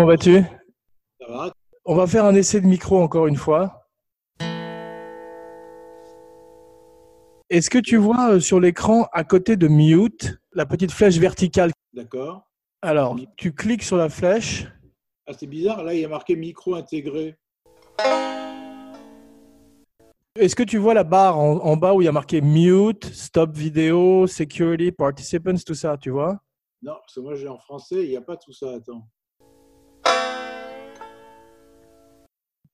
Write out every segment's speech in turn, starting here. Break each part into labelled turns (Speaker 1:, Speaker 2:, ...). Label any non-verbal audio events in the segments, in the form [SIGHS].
Speaker 1: Comment vas-tu?
Speaker 2: Ça va?
Speaker 1: On va faire un essai de micro encore une fois. Est-ce que tu vois euh, sur l'écran à côté de mute la petite flèche verticale?
Speaker 2: D'accord.
Speaker 1: Alors, tu cliques sur la flèche.
Speaker 2: Ah, c'est bizarre, là, il y a marqué micro intégré.
Speaker 1: Est-ce que tu vois la barre en, en bas où il y a marqué mute, stop vidéo, security, participants, tout ça, tu vois?
Speaker 2: Non, parce que moi, j'ai en français, il n'y a pas tout ça. Attends.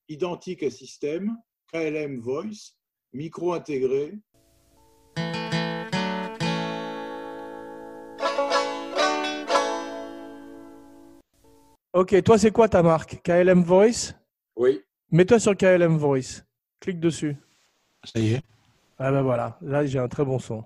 Speaker 2: Identique à système, KLM Voice, micro intégré.
Speaker 1: Ok, toi, c'est quoi ta marque? KLM Voice?
Speaker 2: Oui.
Speaker 1: Mets-toi sur KLM Voice. Clique dessus.
Speaker 2: Ça y est.
Speaker 1: Ah ben voilà, là j'ai un très bon son.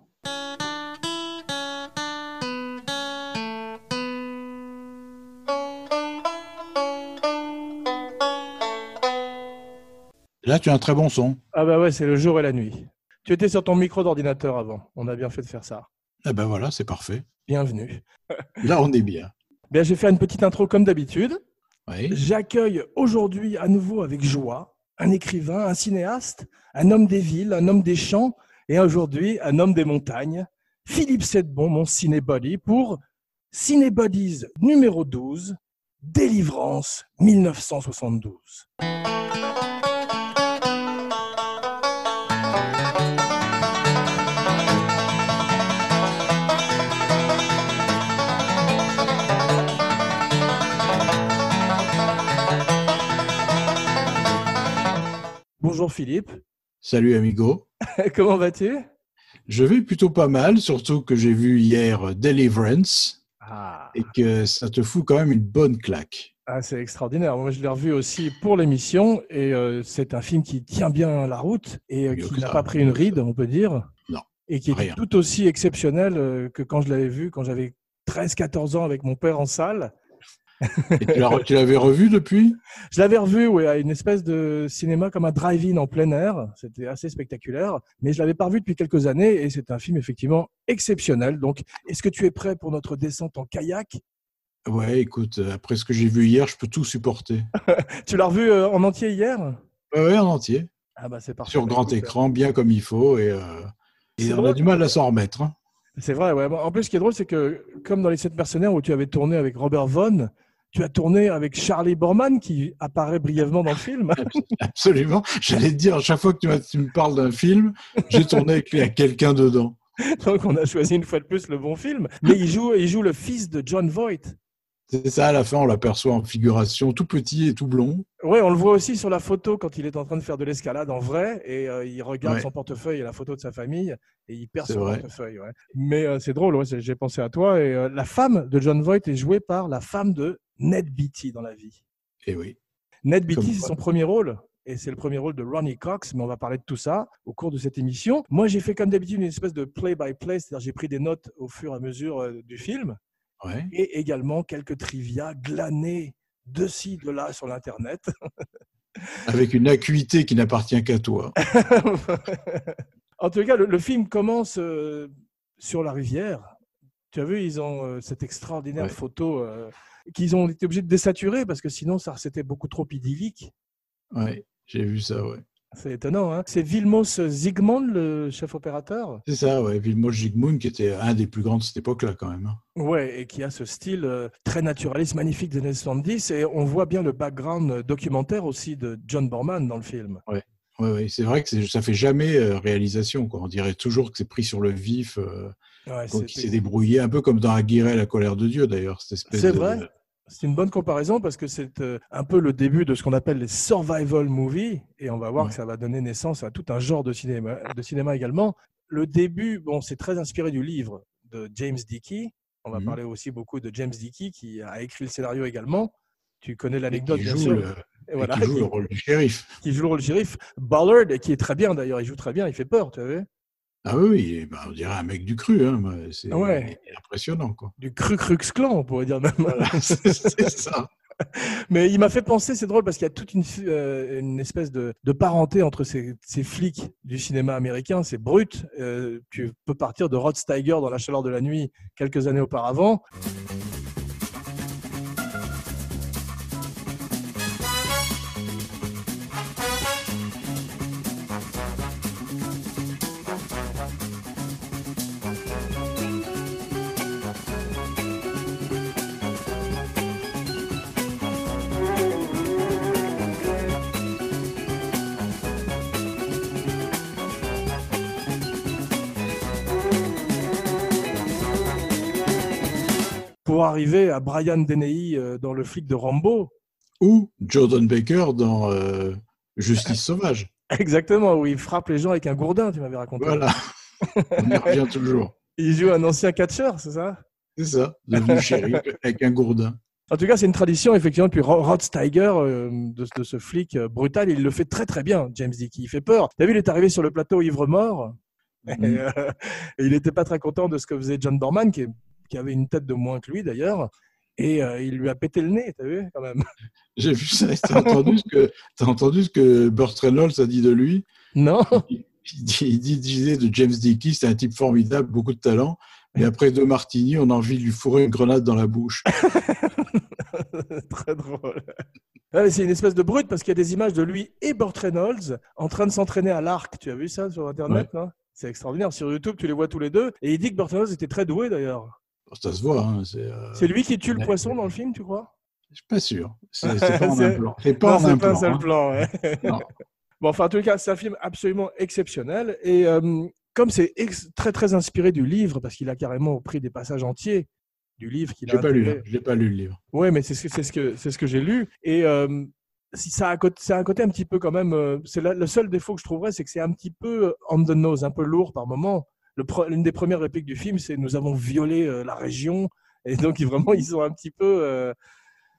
Speaker 2: Là, tu as un très bon son.
Speaker 1: Ah bah ouais, c'est le jour et la nuit. Tu étais sur ton micro d'ordinateur avant. On a bien fait de faire ça.
Speaker 2: Eh ben voilà, c'est parfait.
Speaker 1: Bienvenue. [LAUGHS]
Speaker 2: Là, on est bien.
Speaker 1: Bien, j'ai fait une petite intro comme d'habitude.
Speaker 2: Oui.
Speaker 1: J'accueille aujourd'hui à nouveau avec joie un écrivain, un cinéaste, un homme des villes, un homme des champs et aujourd'hui un homme des montagnes, Philippe Sedbon, mon cinébody, pour Cinébodies numéro 12, Délivrance 1972. Bonjour Philippe,
Speaker 2: Salut, amigo. [LAUGHS]
Speaker 1: comment vas-tu?
Speaker 2: Je vais plutôt pas mal, surtout que j'ai vu hier Deliverance
Speaker 1: ah.
Speaker 2: et que ça te fout quand même une bonne claque.
Speaker 1: Ah, c'est extraordinaire. Moi, je l'ai revu aussi pour l'émission et euh, c'est un film qui tient bien la route et euh, qui n'a pas pris une ride, on peut dire.
Speaker 2: Non,
Speaker 1: Et qui est tout aussi exceptionnel euh, que quand je l'avais vu quand j'avais 13-14 ans avec mon père en salle.
Speaker 2: Et tu l'avais revu depuis?
Speaker 1: Je l'avais revu ouais, à une espèce de cinéma comme un drive-in en plein air. C'était assez spectaculaire. Mais je l'avais pas revu depuis quelques années et c'est un film effectivement exceptionnel. Donc, est-ce que tu es prêt pour notre descente en kayak?
Speaker 2: Ouais, écoute, euh, après ce que j'ai vu hier, je peux tout supporter. [LAUGHS]
Speaker 1: Tu l'as revu euh, en entier hier?
Speaker 2: Ouais, ouais, en entier,
Speaker 1: Ah bah c'est parfait.
Speaker 2: sur grand
Speaker 1: écoute,
Speaker 2: écran, bien comme il faut, et, euh, on a du mal à s'en remettre. hein.
Speaker 1: C'est vrai, ouais. En plus, ce qui est drôle, c'est que, comme dans Les Sept Mercenaires où tu avais tourné avec Robert Vaughn, tu as tourné avec Charlie Borman qui apparaît brièvement dans le film. [LAUGHS]
Speaker 2: Absolument. J'allais te dire, à chaque fois que tu, me parles d'un film, j'ai tourné avec, avec quelqu'un dedans. [LAUGHS]
Speaker 1: Donc, on a choisi une fois de plus le bon film. Mais il joue, il joue le fils de John Voight.
Speaker 2: C'est ça, à la fin, on l'aperçoit en figuration, tout petit et tout blond.
Speaker 1: Ouais, on le voit aussi sur la photo quand il est en train de faire de l'escalade en vrai et euh, il regarde
Speaker 2: Ouais.
Speaker 1: son portefeuille et la photo de sa famille et il perd son
Speaker 2: vrai.
Speaker 1: portefeuille. ouais. Mais euh, c'est drôle, ouais, j'ai pensé à toi. Et euh, la femme de John Voight est jouée par la femme de Ned Beatty dans la vie.
Speaker 2: Et oui.
Speaker 1: Ned Beatty, c'est son premier rôle. Et c'est le premier rôle de Ronnie Cox, mais on va parler de tout ça au cours de cette émission. Moi, j'ai fait comme d'habitude une espèce de play-by-play, c'est-à-dire j'ai pris des notes au fur et à mesure du film
Speaker 2: Ouais.
Speaker 1: et également quelques trivia glanés de ci, de là sur l'Internet. [LAUGHS]
Speaker 2: Avec une acuité qui n'appartient qu'à toi. [LAUGHS]
Speaker 1: en tout cas, le, le film commence euh, sur la rivière. Tu as vu, ils ont euh, cette extraordinaire
Speaker 2: Ouais.
Speaker 1: photo euh, qu'ils ont été obligés de désaturer parce que sinon, ça c'était beaucoup trop idyllique.
Speaker 2: Ouais, j'ai vu ça, ouais.
Speaker 1: C'est étonnant. Hein C'est Vilmos Zsigmond, le chef opérateur?
Speaker 2: C'est ça, ouais. Vilmos Zsigmond, qui était un des plus grands de cette époque-là, quand même. hein.
Speaker 1: Ouais, et qui a ce style euh, très naturaliste, magnifique des années 70. Et on voit bien le background euh, documentaire aussi de John Borman dans le film.
Speaker 2: Ouais, ouais. C'est vrai que ça fait jamais euh, réalisation, quoi. On dirait toujours que c'est pris sur le vif. euh,
Speaker 1: Ouais,
Speaker 2: donc il s'est débrouillé, un peu comme dans Aguirre, la colère de Dieu, d'ailleurs.
Speaker 1: C'est vrai. C'est une bonne comparaison parce que c'est euh, un peu le début de ce qu'on appelle les survival movies et on va voir
Speaker 2: Ouais.
Speaker 1: que ça va donner naissance à tout un genre de cinéma, de cinéma également. Le début, bon, c'est très inspiré du livre de James Dickey. On va
Speaker 2: Mhm.
Speaker 1: parler aussi beaucoup de James Dickey qui a écrit le scénario également. Tu connais l'anecdote, bien
Speaker 2: joue,
Speaker 1: sûr.
Speaker 2: le,
Speaker 1: et voilà,
Speaker 2: qui joue
Speaker 1: qui-
Speaker 2: le rôle du shérif. [LAUGHS]
Speaker 1: qui joue le rôle du shérif. Ballard, qui est très bien d'ailleurs, il joue très bien, il fait peur, tu vois.
Speaker 2: Ah oui, ben, on dirait un mec du cru. Hein. C'est
Speaker 1: Ouais.
Speaker 2: impressionnant, quoi.
Speaker 1: Du Cru Crux Clan, on pourrait dire même.
Speaker 2: Voilà, [LAUGHS] c'est c'est ça. [LAUGHS]
Speaker 1: Mais il m'a fait penser, c'est drôle parce qu'il y a toute une, euh, une espèce de, de parenté entre ces, ces flics du cinéma américain, c'est brut. Euh, tu peux partir de Rod Steiger dans La chaleur de la nuit quelques années auparavant. Pour arriver à Brian Deney euh, dans Le flic de Rambo.
Speaker 2: Ou Jordan Baker dans euh, Justice sauvage. [LAUGHS]
Speaker 1: Exactement, où il frappe les gens avec un gourdin, tu m'avais raconté.
Speaker 2: Voilà. On y revient toujours. [LAUGHS]
Speaker 1: Il joue un ancien catcheur, c'est ça?
Speaker 2: C'est ça, devenu shérif avec un gourdin.
Speaker 1: En tout cas, c'est une tradition, effectivement, depuis Ro- Rod Steiger, euh, de, de ce flic brutal. Il le fait très, très bien, James Dickey. Il fait peur. T'as vu, il est arrivé sur le plateau ivre-mort. [LAUGHS] Et, euh, et il n'était pas très content de ce que faisait John Borman, qui, est- qui avait une tête de moins que lui, d'ailleurs. Et euh, il lui a pété le nez, t'as vu, quand même. [LAUGHS]
Speaker 2: J'ai vu ça, t'as entendu, ce que- t'as entendu ce que Burt Reynolds a dit de lui?
Speaker 1: Non
Speaker 2: il dit, il disait de James Dickey, c'est un type formidable, beaucoup de talent, mais après deux martinis, on a envie de lui fourrer une grenade dans la bouche. [LAUGHS]
Speaker 1: Très drôle. Ouais, mais c'est une espèce de brute parce qu'il y a des images de lui et Burt Reynolds en train de s'entraîner à l'arc. Tu as vu ça sur Internet non? C'est extraordinaire. Sur YouTube, tu les vois tous les deux. Et il dit que Burt Reynolds était très doué d'ailleurs.
Speaker 2: Ça se voit, hein, c'est euh,
Speaker 1: C'est lui qui tue le poisson dans le film, tu crois?
Speaker 2: Je suis pas sûr. C'est [LAUGHS] pas en un plan. C'est pas
Speaker 1: Non,
Speaker 2: en un
Speaker 1: pas
Speaker 2: plan.
Speaker 1: seul
Speaker 2: hein.
Speaker 1: plan. ouais.
Speaker 2: Non.
Speaker 1: Bon, enfin, en tout cas, c'est un film absolument exceptionnel. Et euh, comme c'est très, très inspiré du livre, parce qu'il a carrément pris des passages entiers du livre qu'il a
Speaker 2: pas lu, hein. j'ai pas lu le livre.
Speaker 1: Ouais, mais c'est ce que ce que que j'ai lu et euh, si ça a un côté, c'est un côté un petit peu quand même. euh, c'est le seul défaut que je trouverais, c'est que c'est un petit peu on the nose, un peu lourd par moment. L'une des premières répliques du film, c'est nous avons violé euh, la région et donc vraiment ils sont un petit peu. euh,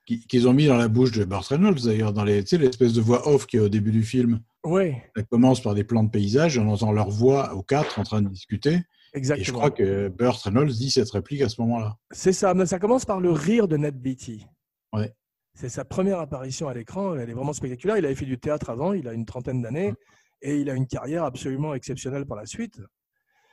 Speaker 2: Qui- Qu'ils ont mis dans la bouche de Burt Reynolds, d'ailleurs, dans les, l'espèce de voix off qui est au début du film.
Speaker 1: Ouais,
Speaker 2: Ça commence par des plans de paysage, on entend leur voix aux quatre en train de discuter.
Speaker 1: exactement.
Speaker 2: Et je crois que Burt Reynolds dit cette réplique à ce moment-là.
Speaker 1: C'est ça. mais Ça commence par le rire de Ned Beatty.
Speaker 2: Ouais.
Speaker 1: C'est sa première apparition à l'écran. Elle est vraiment spectaculaire. Il avait fait du théâtre avant. Il a une trentaine d'années et il a une carrière absolument exceptionnelle par la suite.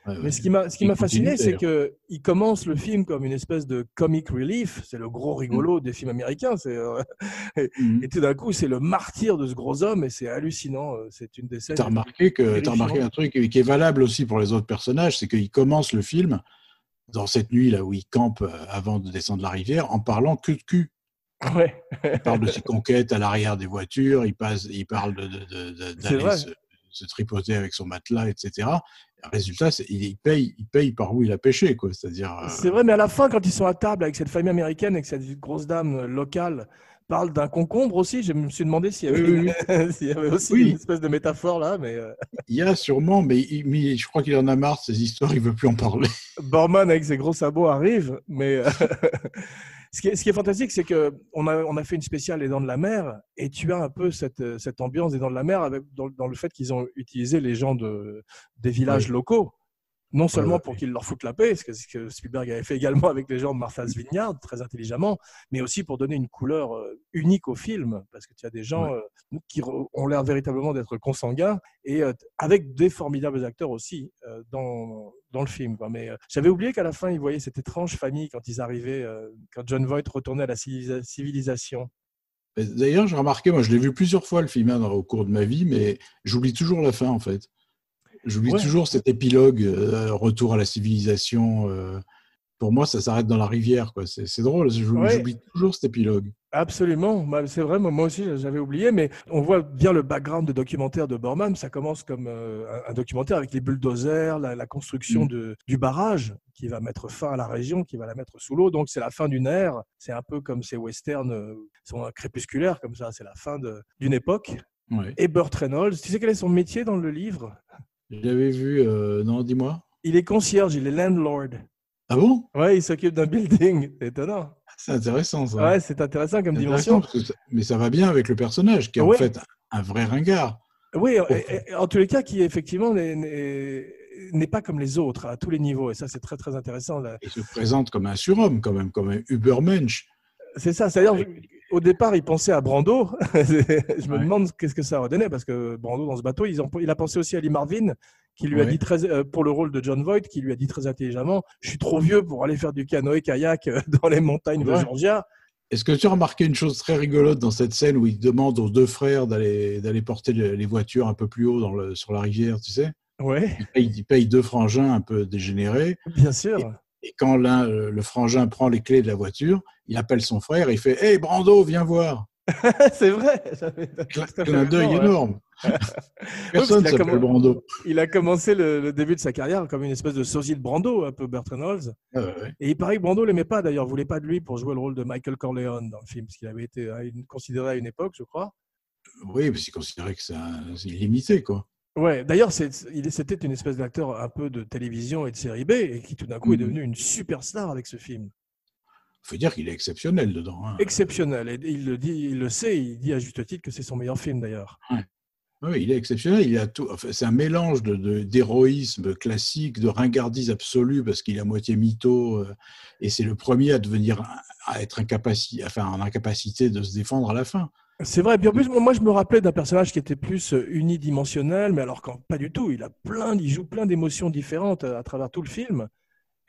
Speaker 2: Ouais,
Speaker 1: Mais ce qui m'a, ce qui
Speaker 2: Il
Speaker 1: m'a
Speaker 2: continue,
Speaker 1: fasciné, c'est
Speaker 2: d'ailleurs.
Speaker 1: qu'il commence le film comme une espèce de comic relief. C'est le gros
Speaker 2: Mm.
Speaker 1: rigolo des films américains. C'est, euh, [LAUGHS]
Speaker 2: Mhm.
Speaker 1: et tout d'un coup, c'est le martyr de ce gros homme et c'est hallucinant. Euh, C'est une des scènes.
Speaker 2: T'as remarqué que t'as remarqué un truc qui est valable aussi pour les autres personnages, c'est qu'il commence le film dans cette nuit là où il campe euh, avant de descendre la rivière en parlant que de cul.
Speaker 1: Ouais.
Speaker 2: Il parle de ses [LAUGHS] conquêtes à l'arrière des voitures, il passe, il parle d'aller se, se tripoter avec son matelas, etc. Résultat, il, paye, il paye par où il a pêché, quoi. C'est-à-dire, euh,
Speaker 1: C'est vrai, mais à la fin, quand ils sont à table avec cette famille américaine et que cette grosse dame euh, locale parle d'un concombre aussi, je me suis demandé s'il y avait,
Speaker 2: Oui, [LAUGHS]
Speaker 1: y avait aussi
Speaker 2: Oui.
Speaker 1: une espèce de métaphore là, mais euh,
Speaker 2: il y a sûrement, mais, mais je crois qu'il en a marre de ces histoires, il veut plus en parler.
Speaker 1: Borman avec ses gros sabots arrive. Mais [LAUGHS] ce, qui est, ce qui est fantastique, c'est que on a, on a fait une spéciale Les Dents de la Mer et tu as un peu cette, cette ambiance des Dents de la Mer avec, dans, dans le fait qu'ils ont utilisé les gens de, des villages locaux. Non seulement
Speaker 2: ouais,
Speaker 1: pour
Speaker 2: ouais.
Speaker 1: qu'ils leur foutent la paix, ce que, ce que Spielberg avait fait également avec les gens de Martha's Vineyard, très intelligemment, mais aussi pour donner une couleur euh, unique au film, parce que tu as des gens euh, qui ont l'air véritablement d'être consanguins, et euh, avec des formidables acteurs aussi euh, dans, dans le film. quoi. Mais j'avais oublié qu'à la fin, ils voyaient cette étrange famille quand ils arrivaient, quand John Voight retournait à la civilisa- civilisation.
Speaker 2: D'ailleurs, j'ai remarqué, moi je l'ai vu plusieurs fois le film hein, au cours de ma vie, mais j'oublie toujours la fin en fait. J'oublie
Speaker 1: Ouais.
Speaker 2: toujours cet épilogue, euh, retour à la civilisation. euh, pour moi, ça s'arrête dans la rivière. quoi. C'est drôle, j'oublie
Speaker 1: Ouais.
Speaker 2: toujours cet épilogue.
Speaker 1: Absolument, Bah, c'est vrai, moi aussi j'avais oublié, mais on voit bien le background de documentaire de Borman. Ça commence comme euh, un- documentaire avec les bulldozers, la, la construction
Speaker 2: Mm.
Speaker 1: de, du barrage qui va mettre fin à la région, qui va la mettre sous l'eau. Donc c'est la fin d'une ère. C'est un peu comme ces westerns sont crépusculaires comme ça. C'est la fin d'une époque.
Speaker 2: Ouais.
Speaker 1: Et Burt Reynolds, tu sais quel est son métier dans le livre?
Speaker 2: Je l'avais vu, euh, non, dis-moi.
Speaker 1: Il est concierge, il est landlord.
Speaker 2: Ah bon?
Speaker 1: Ouais, il s'occupe d'un building. C'est étonnant.
Speaker 2: C'est intéressant ça.
Speaker 1: Ouais, c'est intéressant comme dimension.
Speaker 2: intéressant parce que ça- mais ça va bien avec le personnage, qui est
Speaker 1: Ouais.
Speaker 2: en fait un vrai ringard.
Speaker 1: Oui, et- et- en tous les cas, qui effectivement n'est- pas comme les autres à tous les niveaux. Et ça, c'est très très intéressant. là.
Speaker 2: Il se présente comme un surhomme, quand même, comme un Ubermensch.
Speaker 1: C'est ça. C'est-à-dire, au départ, il pensait à Brando. [LAUGHS] Je me
Speaker 2: Ouais.
Speaker 1: demande qu'est-ce que ça aurait donné parce que Brando dans ce bateau, ils ont- il a pensé aussi à Lee Marvin, qui lui a dit très euh, pour le rôle de John Voight, qui lui a dit très intelligemment "Je suis trop vieux pour aller faire du canoë kayak euh, [LAUGHS] dans les montagnes de. Georgia."
Speaker 2: Est-ce que tu as remarqué une chose très rigolote dans cette scène où il demande aux deux frères d'aller porter le- les voitures un peu plus haut dans le, sur la rivière, tu sais?
Speaker 1: Ouais,
Speaker 2: il paye, il paye deux frangins un peu dégénérés.
Speaker 1: bien sûr.
Speaker 2: Et quand l'un, euh, le frangin prend les clés de la voiture, il appelle son frère et il fait Hey Brando, viens voir [LAUGHS]
Speaker 1: c'est vrai.
Speaker 2: Un deuil énorme. [LAUGHS] Personne ne s'appelle Brando.
Speaker 1: Il a commencé le, début de sa carrière comme une espèce de sosie de Brando, un peu Bertrand Knowles.
Speaker 2: Ah
Speaker 1: Et il paraît que Brando l'aimait pas d'ailleurs, voulait pas de lui pour jouer le rôle de Michael Corleone dans le film, parce qu'il avait été considéré à une époque, je crois.
Speaker 2: Oui, parce qu'il considérait que c'est illimité, quoi.
Speaker 1: Ouais, d'ailleurs, c'était une espèce d'acteur un peu de télévision et de série B, et qui tout d'un coup est mm. devenu une superstar avec ce film.
Speaker 2: Il faut dire qu'il est exceptionnel dedans. Hein.
Speaker 1: Exceptionnel, et il le dit, il le sait, il dit à juste titre que c'est son meilleur film d'ailleurs.
Speaker 2: Oui, il est exceptionnel. Il a tout. c'est un mélange de, d'héroïsme classique, de ringardise absolue parce qu'il est à moitié mytho euh, et c'est le premier à devenir à être incapacité, enfin en incapacité de se défendre à la fin.
Speaker 1: C'est vrai. Puis en plus, moi, je me rappelais d'un personnage qui était plus euh, unidimensionnel, mais alors quand pas du tout. Il a plein, il joue plein d'émotions différentes euh, à travers tout le film.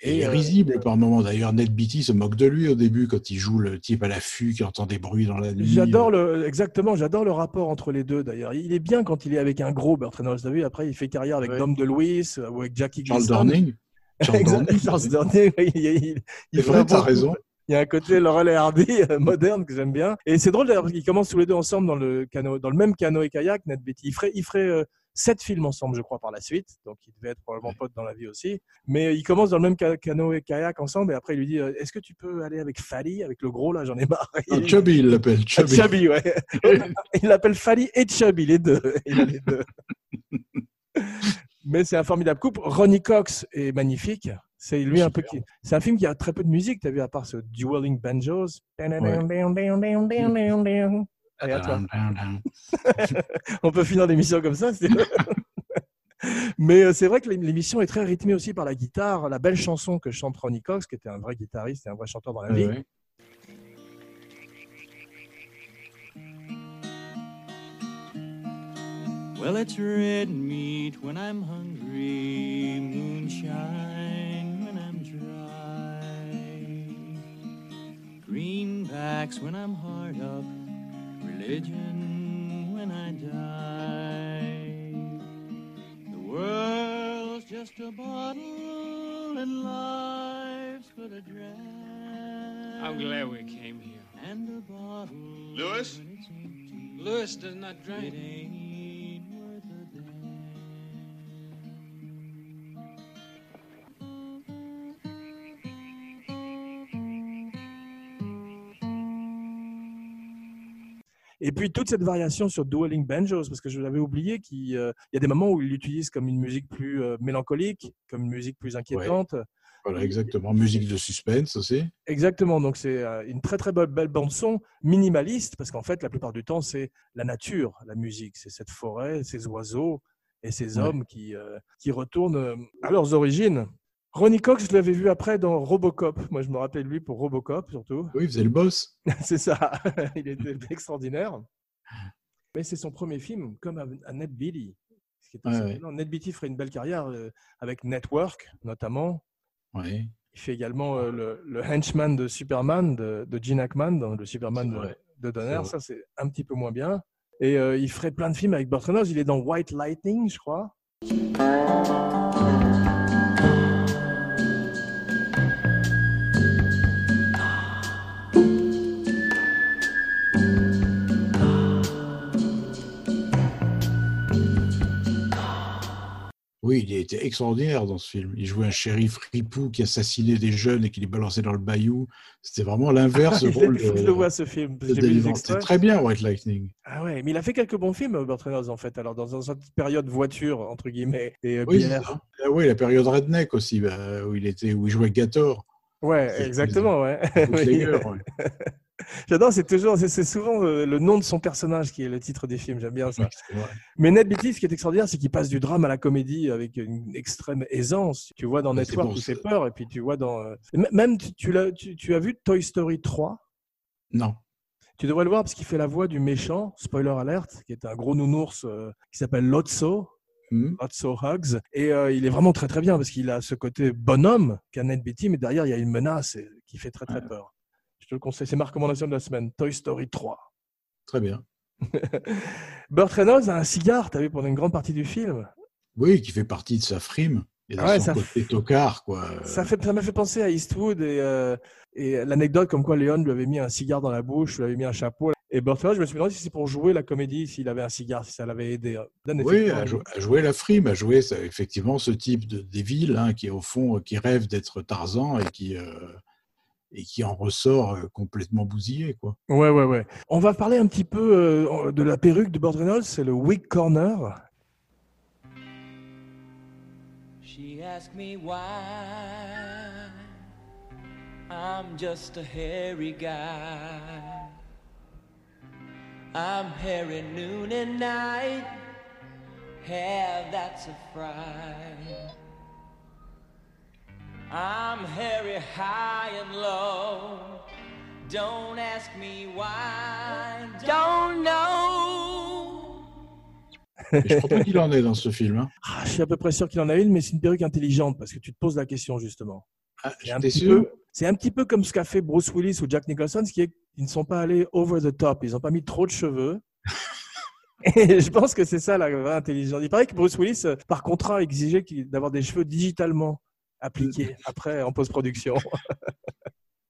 Speaker 2: Et, euh, risible par moments. D'ailleurs, Ned Beatty se moque de lui au début quand il joue le type à l'affût qui entend des bruits dans la nuit.
Speaker 1: J'adore le, exactement, j'adore le rapport entre les deux d'ailleurs. Il est bien quand il est avec un gros Bertrand Knowles. Vous vu, après, il fait carrière avec Dom DeLuise ou avec Jackie
Speaker 2: Charles Dorning.
Speaker 1: Charles [LAUGHS] Dorning. Charles Dorning. il, il,
Speaker 2: il, il raison.
Speaker 1: Il y a un côté Laurel et Hardy [LAUGHS] euh, moderne que j'aime bien. Et c'est drôle d'ailleurs parce qu'ils commencent tous les deux ensemble dans le, canot, dans le même canot et kayak, Ned Betty. Ils feraient, ils feraient euh, sept films ensemble, je crois, par la suite. Donc, ils devaient être probablement potes dans la vie aussi. Mais euh, ils commencent dans le même canot et kayak ensemble. Et après, il lui dit Est-ce que tu peux aller avec Fally, avec le gros là? J'en ai marre.
Speaker 2: Ah, Chubby, il l'appelle. Chubby.
Speaker 1: Chubby, ouais. il l'appelle Fally et Chubby, les deux. Il a les deux. [LAUGHS] Mais c'est un formidable couple. Ronnie Cox est magnifique. C'est lui un peu qui. C'est un film qui a très peu de musique, tu as vu, à part ce Dueling Banjos. [LAUGHS] On peut finir l'émission comme ça. [LAUGHS] Mais euh, c'est vrai que l'émission est très rythmée aussi par la guitare, la belle chanson que chante Ronnie Cox, qui était un vrai guitariste et un vrai chanteur dans la vie. Well, it's red meat when I'm hungry, moonshine greenbacks when I'm hard up, religion when I die. The world's just a bottle and life's but a drag. I'm glad we came here. And a bottle. Lewis? Lewis does not drink. Et puis toute cette variation sur Dueling Banjos, parce que je l'avais oublié, qu'il euh, y a des moments où il l'utilise comme une musique plus euh, mélancolique, comme une musique plus inquiétante.
Speaker 2: Voilà, exactement. Musique de suspense aussi.
Speaker 1: Exactement. Donc c'est euh, une très très belle, belle bande son minimaliste, parce qu'en fait la plupart du temps c'est la nature, la musique, c'est cette forêt, ces oiseaux et ces hommes qui, qui retournent à leurs origines. Ronnie Cox, je l'avais vu après dans Robocop. Moi, je me rappelle lui pour Robocop surtout.
Speaker 2: Oui, il faisait le boss. [LAUGHS]
Speaker 1: c'est ça. [LAUGHS] il était extraordinaire. Mais c'est son premier film, comme à, Ned Beatty. Ned Beatty ferait une belle carrière euh, avec Network, notamment. Il fait également euh, le, henchman de Superman, de, Gene Hackman, dans le Superman de, Donner. Ça, c'est un petit peu moins bien. Et euh, il ferait plein de films avec Burt Reynolds. Il est dans White Lightning, je crois.
Speaker 2: Oui, il était extraordinaire dans ce film. Il jouait un shérif ripou qui assassinait des jeunes et qui les balançait dans le bayou. C'était vraiment l'inverse.
Speaker 1: Ah, je le vois ce film.
Speaker 2: C'était très bien White Lightning.
Speaker 1: Ah ouais, mais il a fait quelques bons films, Burt Reynolds, en fait. Alors dans, cette période voiture entre guillemets et euh, oui, bière.
Speaker 2: Ah oui, la période redneck aussi, bah, où il était, où il jouait Gator.
Speaker 1: Ouais, exactement, ouais. [LAUGHS] J'adore, c'est toujours, c'est souvent euh, le, nom de son personnage qui est le titre des films. J'aime bien ça. Mais Ned Beatty, ce qui est extraordinaire, c'est qu'il passe du drame à la comédie avec une extrême aisance. Tu vois dans Network où c'est peur, et puis tu vois dans. Euh, même tu, as vu Toy Story 3
Speaker 2: Non.
Speaker 1: Tu devrais le voir parce qu'il fait la voix du méchant, spoiler alert, qui est un gros nounours euh, qui s'appelle Lotso. Hmm. Lotso Hugs. Et il est vraiment très très bien parce qu'il a ce côté bonhomme qu'a Ned Beatty, mais derrière il y a une menace qui fait très très peur. Je le conseille. C'est ma recommandation de la semaine. Toy Story 3.
Speaker 2: Très bien. [LAUGHS]
Speaker 1: Burt Reynolds a un cigare, tu as vu, pendant une grande partie du film?
Speaker 2: Oui, qui fait partie de sa frime. Et de son côté tocard, quoi.
Speaker 1: Ça m'a fait, penser à Eastwood et, euh, et l'anecdote comme quoi Léon lui avait mis un cigare dans la bouche, lui avait mis un chapeau. Et Burt Reynolds, je me suis demandé si c'est pour jouer la comédie, s'il avait un cigare, si ça l'avait aidé. Dan,
Speaker 2: Oui, à, jou- à jouer la frime, à jouer ça, effectivement ce type de, des villes hein, qui, au fond, qui rêve d'être Tarzan et qui, euh, et qui en ressort complètement bousillé. Quoi.
Speaker 1: Ouais, ouais, ouais. On va parler un petit peu euh, de la perruque de Burt Reynolds, c'est le wig corner.
Speaker 3: She asked me why I'm just a hairy guy. I'm hairy noon and night, hair that's a fright. I'm hairy high and low. Don't ask me why, don't know.
Speaker 2: Mais je crois pas qu'il en est dans ce film. Hein.
Speaker 1: Ah, je suis à peu près sûr qu'il en a une, mais c'est une perruque intelligente parce que tu te poses la question justement.
Speaker 2: Ah,
Speaker 1: C'est un,
Speaker 2: J'étais
Speaker 1: petit
Speaker 2: sûr.
Speaker 1: peu, c'est un petit peu comme ce qu'a fait Bruce Willis ou Jack Nicholson, ce qui est qu'ils ne sont pas allés over the top, ils n'ont pas mis trop de cheveux. [LAUGHS] Et je pense que c'est ça la vraie intelligence. Il paraît que Bruce Willis, euh, par contrat, exigeait d'avoir des cheveux digitalement appliqués après en post-production. [LAUGHS]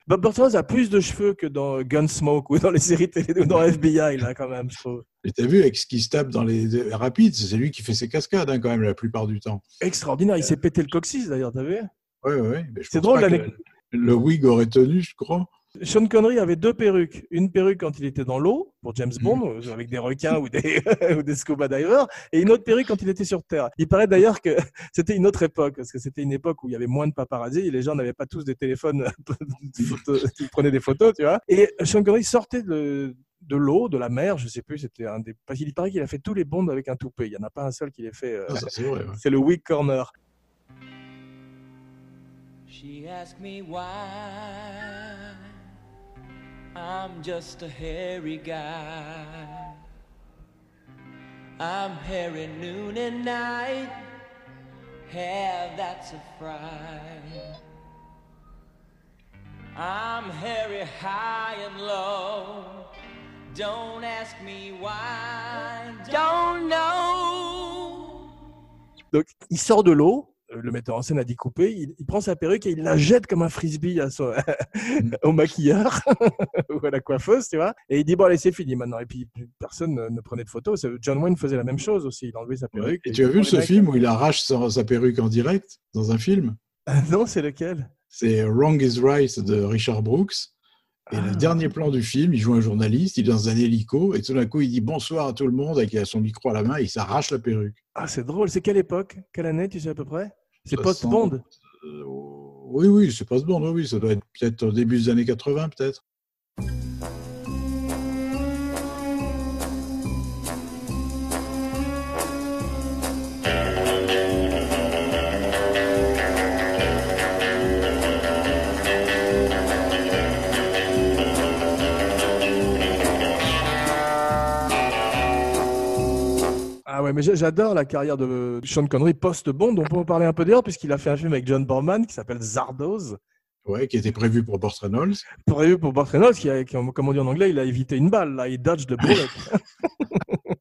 Speaker 1: Bob Burton a plus de cheveux que dans Gunsmoke ou dans les séries télé ou dans FBI, là, quand même, je trouve.
Speaker 2: Mais t'as vu avec ce qui se tape dans les rapides, c'est lui qui fait ses cascades hein, quand même la plupart du temps.
Speaker 1: Extraordinaire. Il s'est pété le coccyx, d'ailleurs, t'as vu?
Speaker 2: Ouais, ouais, ouais. Mais je
Speaker 1: C'est drôle, l'anecdote.
Speaker 2: Le wig aurait tenu, je crois.
Speaker 1: Sean Connery avait deux perruques. Une perruque quand il était dans l'eau, pour James Bond, euh, avec des requins ou des, [LAUGHS] ou des scuba divers, et une autre perruque quand il était sur Terre. Il paraît d'ailleurs que [LAUGHS] c'était une autre époque, parce que c'était une époque où il y avait moins de paparazzi, et les gens n'avaient pas tous des téléphones [LAUGHS] qui prenaient des photos, tu vois. Et Sean Connery sortait de, de l'eau, de la mer, je sais plus, c'était un des... Parce qu'il paraît qu'il a fait tous les Bonds avec un toupet. Il n'y en a pas un seul qui l'ait fait. euh,
Speaker 2: Ah, c'est ouais.
Speaker 1: Le Wig Corner.
Speaker 3: She asked me why I'm just a hairy guy. I'm hairy noon and night, hair that's a fright. I'm hairy high and low. Don't ask me why, don't know.
Speaker 1: Donc, il sort de l'eau. Euh, Le metteur en scène a découpé. Il, il prend sa perruque et il la jette comme un frisbee à son- [LAUGHS] au maquilleur [LAUGHS] ou à la coiffeuse, tu vois. Et il dit bon allez c'est fini maintenant. Et puis personne ne, ne prenait de photos. John Wayne faisait la même chose aussi. Il enlevait sa perruque.
Speaker 2: Et tu as vu ce film où il arrache sa, sa perruque en direct dans un film?
Speaker 1: Ah, Non, c'est lequel?
Speaker 2: C'est Wrong is Right de Richard Brooks. Et
Speaker 1: Ah.
Speaker 2: le dernier plan du film, il joue un journaliste, il est dans un hélico, et tout d'un coup, il dit bonsoir à tout le monde avec son micro à la main, et il s'arrache la perruque.
Speaker 1: Ah c'est drôle. C'est quelle époque? Quelle année tu sais à peu près? C'est
Speaker 2: Ça
Speaker 1: post Bond.
Speaker 2: Euh, oui, oui, c'est pas ce bon, oui, ça doit être peut-être au début des années 80, peut-être.
Speaker 1: Ouais, mais j'a- j'adore la carrière de Sean Connery post-Bond. On peut en parler un peu d'ailleurs puisqu'il a fait un film avec John Borman qui s'appelle Zardoz.
Speaker 2: Ouais, qui était prévu pour Burt Reynolds.
Speaker 1: prévu pour Burt Reynolds, qui, a, qui, comme on dit en anglais, il a évité une balle, là, il dodge the bullet. [LAUGHS]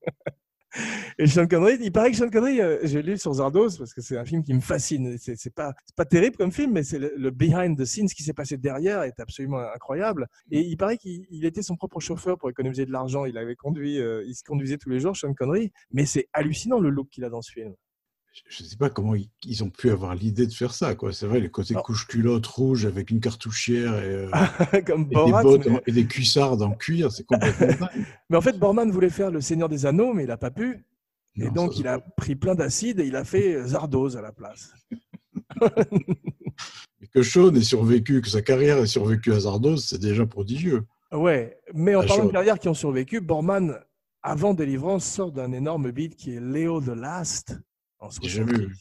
Speaker 1: Et Sean Connery, il paraît que Sean Connery, euh, j'ai lu sur Zardoz, parce que c'est un film qui me fascine. C'est c'est pas, c'est pas terrible comme film, mais c'est le, behind the scenes, ce qui s'est passé derrière est absolument incroyable. Et il paraît qu'il il était son propre chauffeur pour économiser de l'argent. Il avait conduit, euh, il se conduisait tous les jours, Sean Connery. Mais c'est hallucinant le look qu'il a dans ce film.
Speaker 2: Je ne sais pas comment ils, ont pu avoir l'idée de faire ça. quoi. C'est vrai, les côtés
Speaker 1: Oh.
Speaker 2: couche-culotte rouge avec une cartouchière et, euh, [LAUGHS]
Speaker 1: comme
Speaker 2: et des
Speaker 1: Borat.
Speaker 2: bottes
Speaker 1: mais-
Speaker 2: et des cuissardes en cuir, c'est complètement [LAUGHS] dingue.
Speaker 1: Mais en fait, Borman voulait faire Le Seigneur des Anneaux, mais il n'a pas pu. Et donc, il a pris plein d'acide et il a fait Zardoz à la place. [LAUGHS]
Speaker 2: Et que Sean ait survécu, que sa carrière ait survécu à Zardoz, c'est déjà prodigieux.
Speaker 1: Ouais, mais en parlant de carrières qui ont survécu, Borman, avant Délivrance, sort d'un énorme beat qui est Léo the Last en
Speaker 2: J'ai jamais
Speaker 1: 70.
Speaker 2: vu.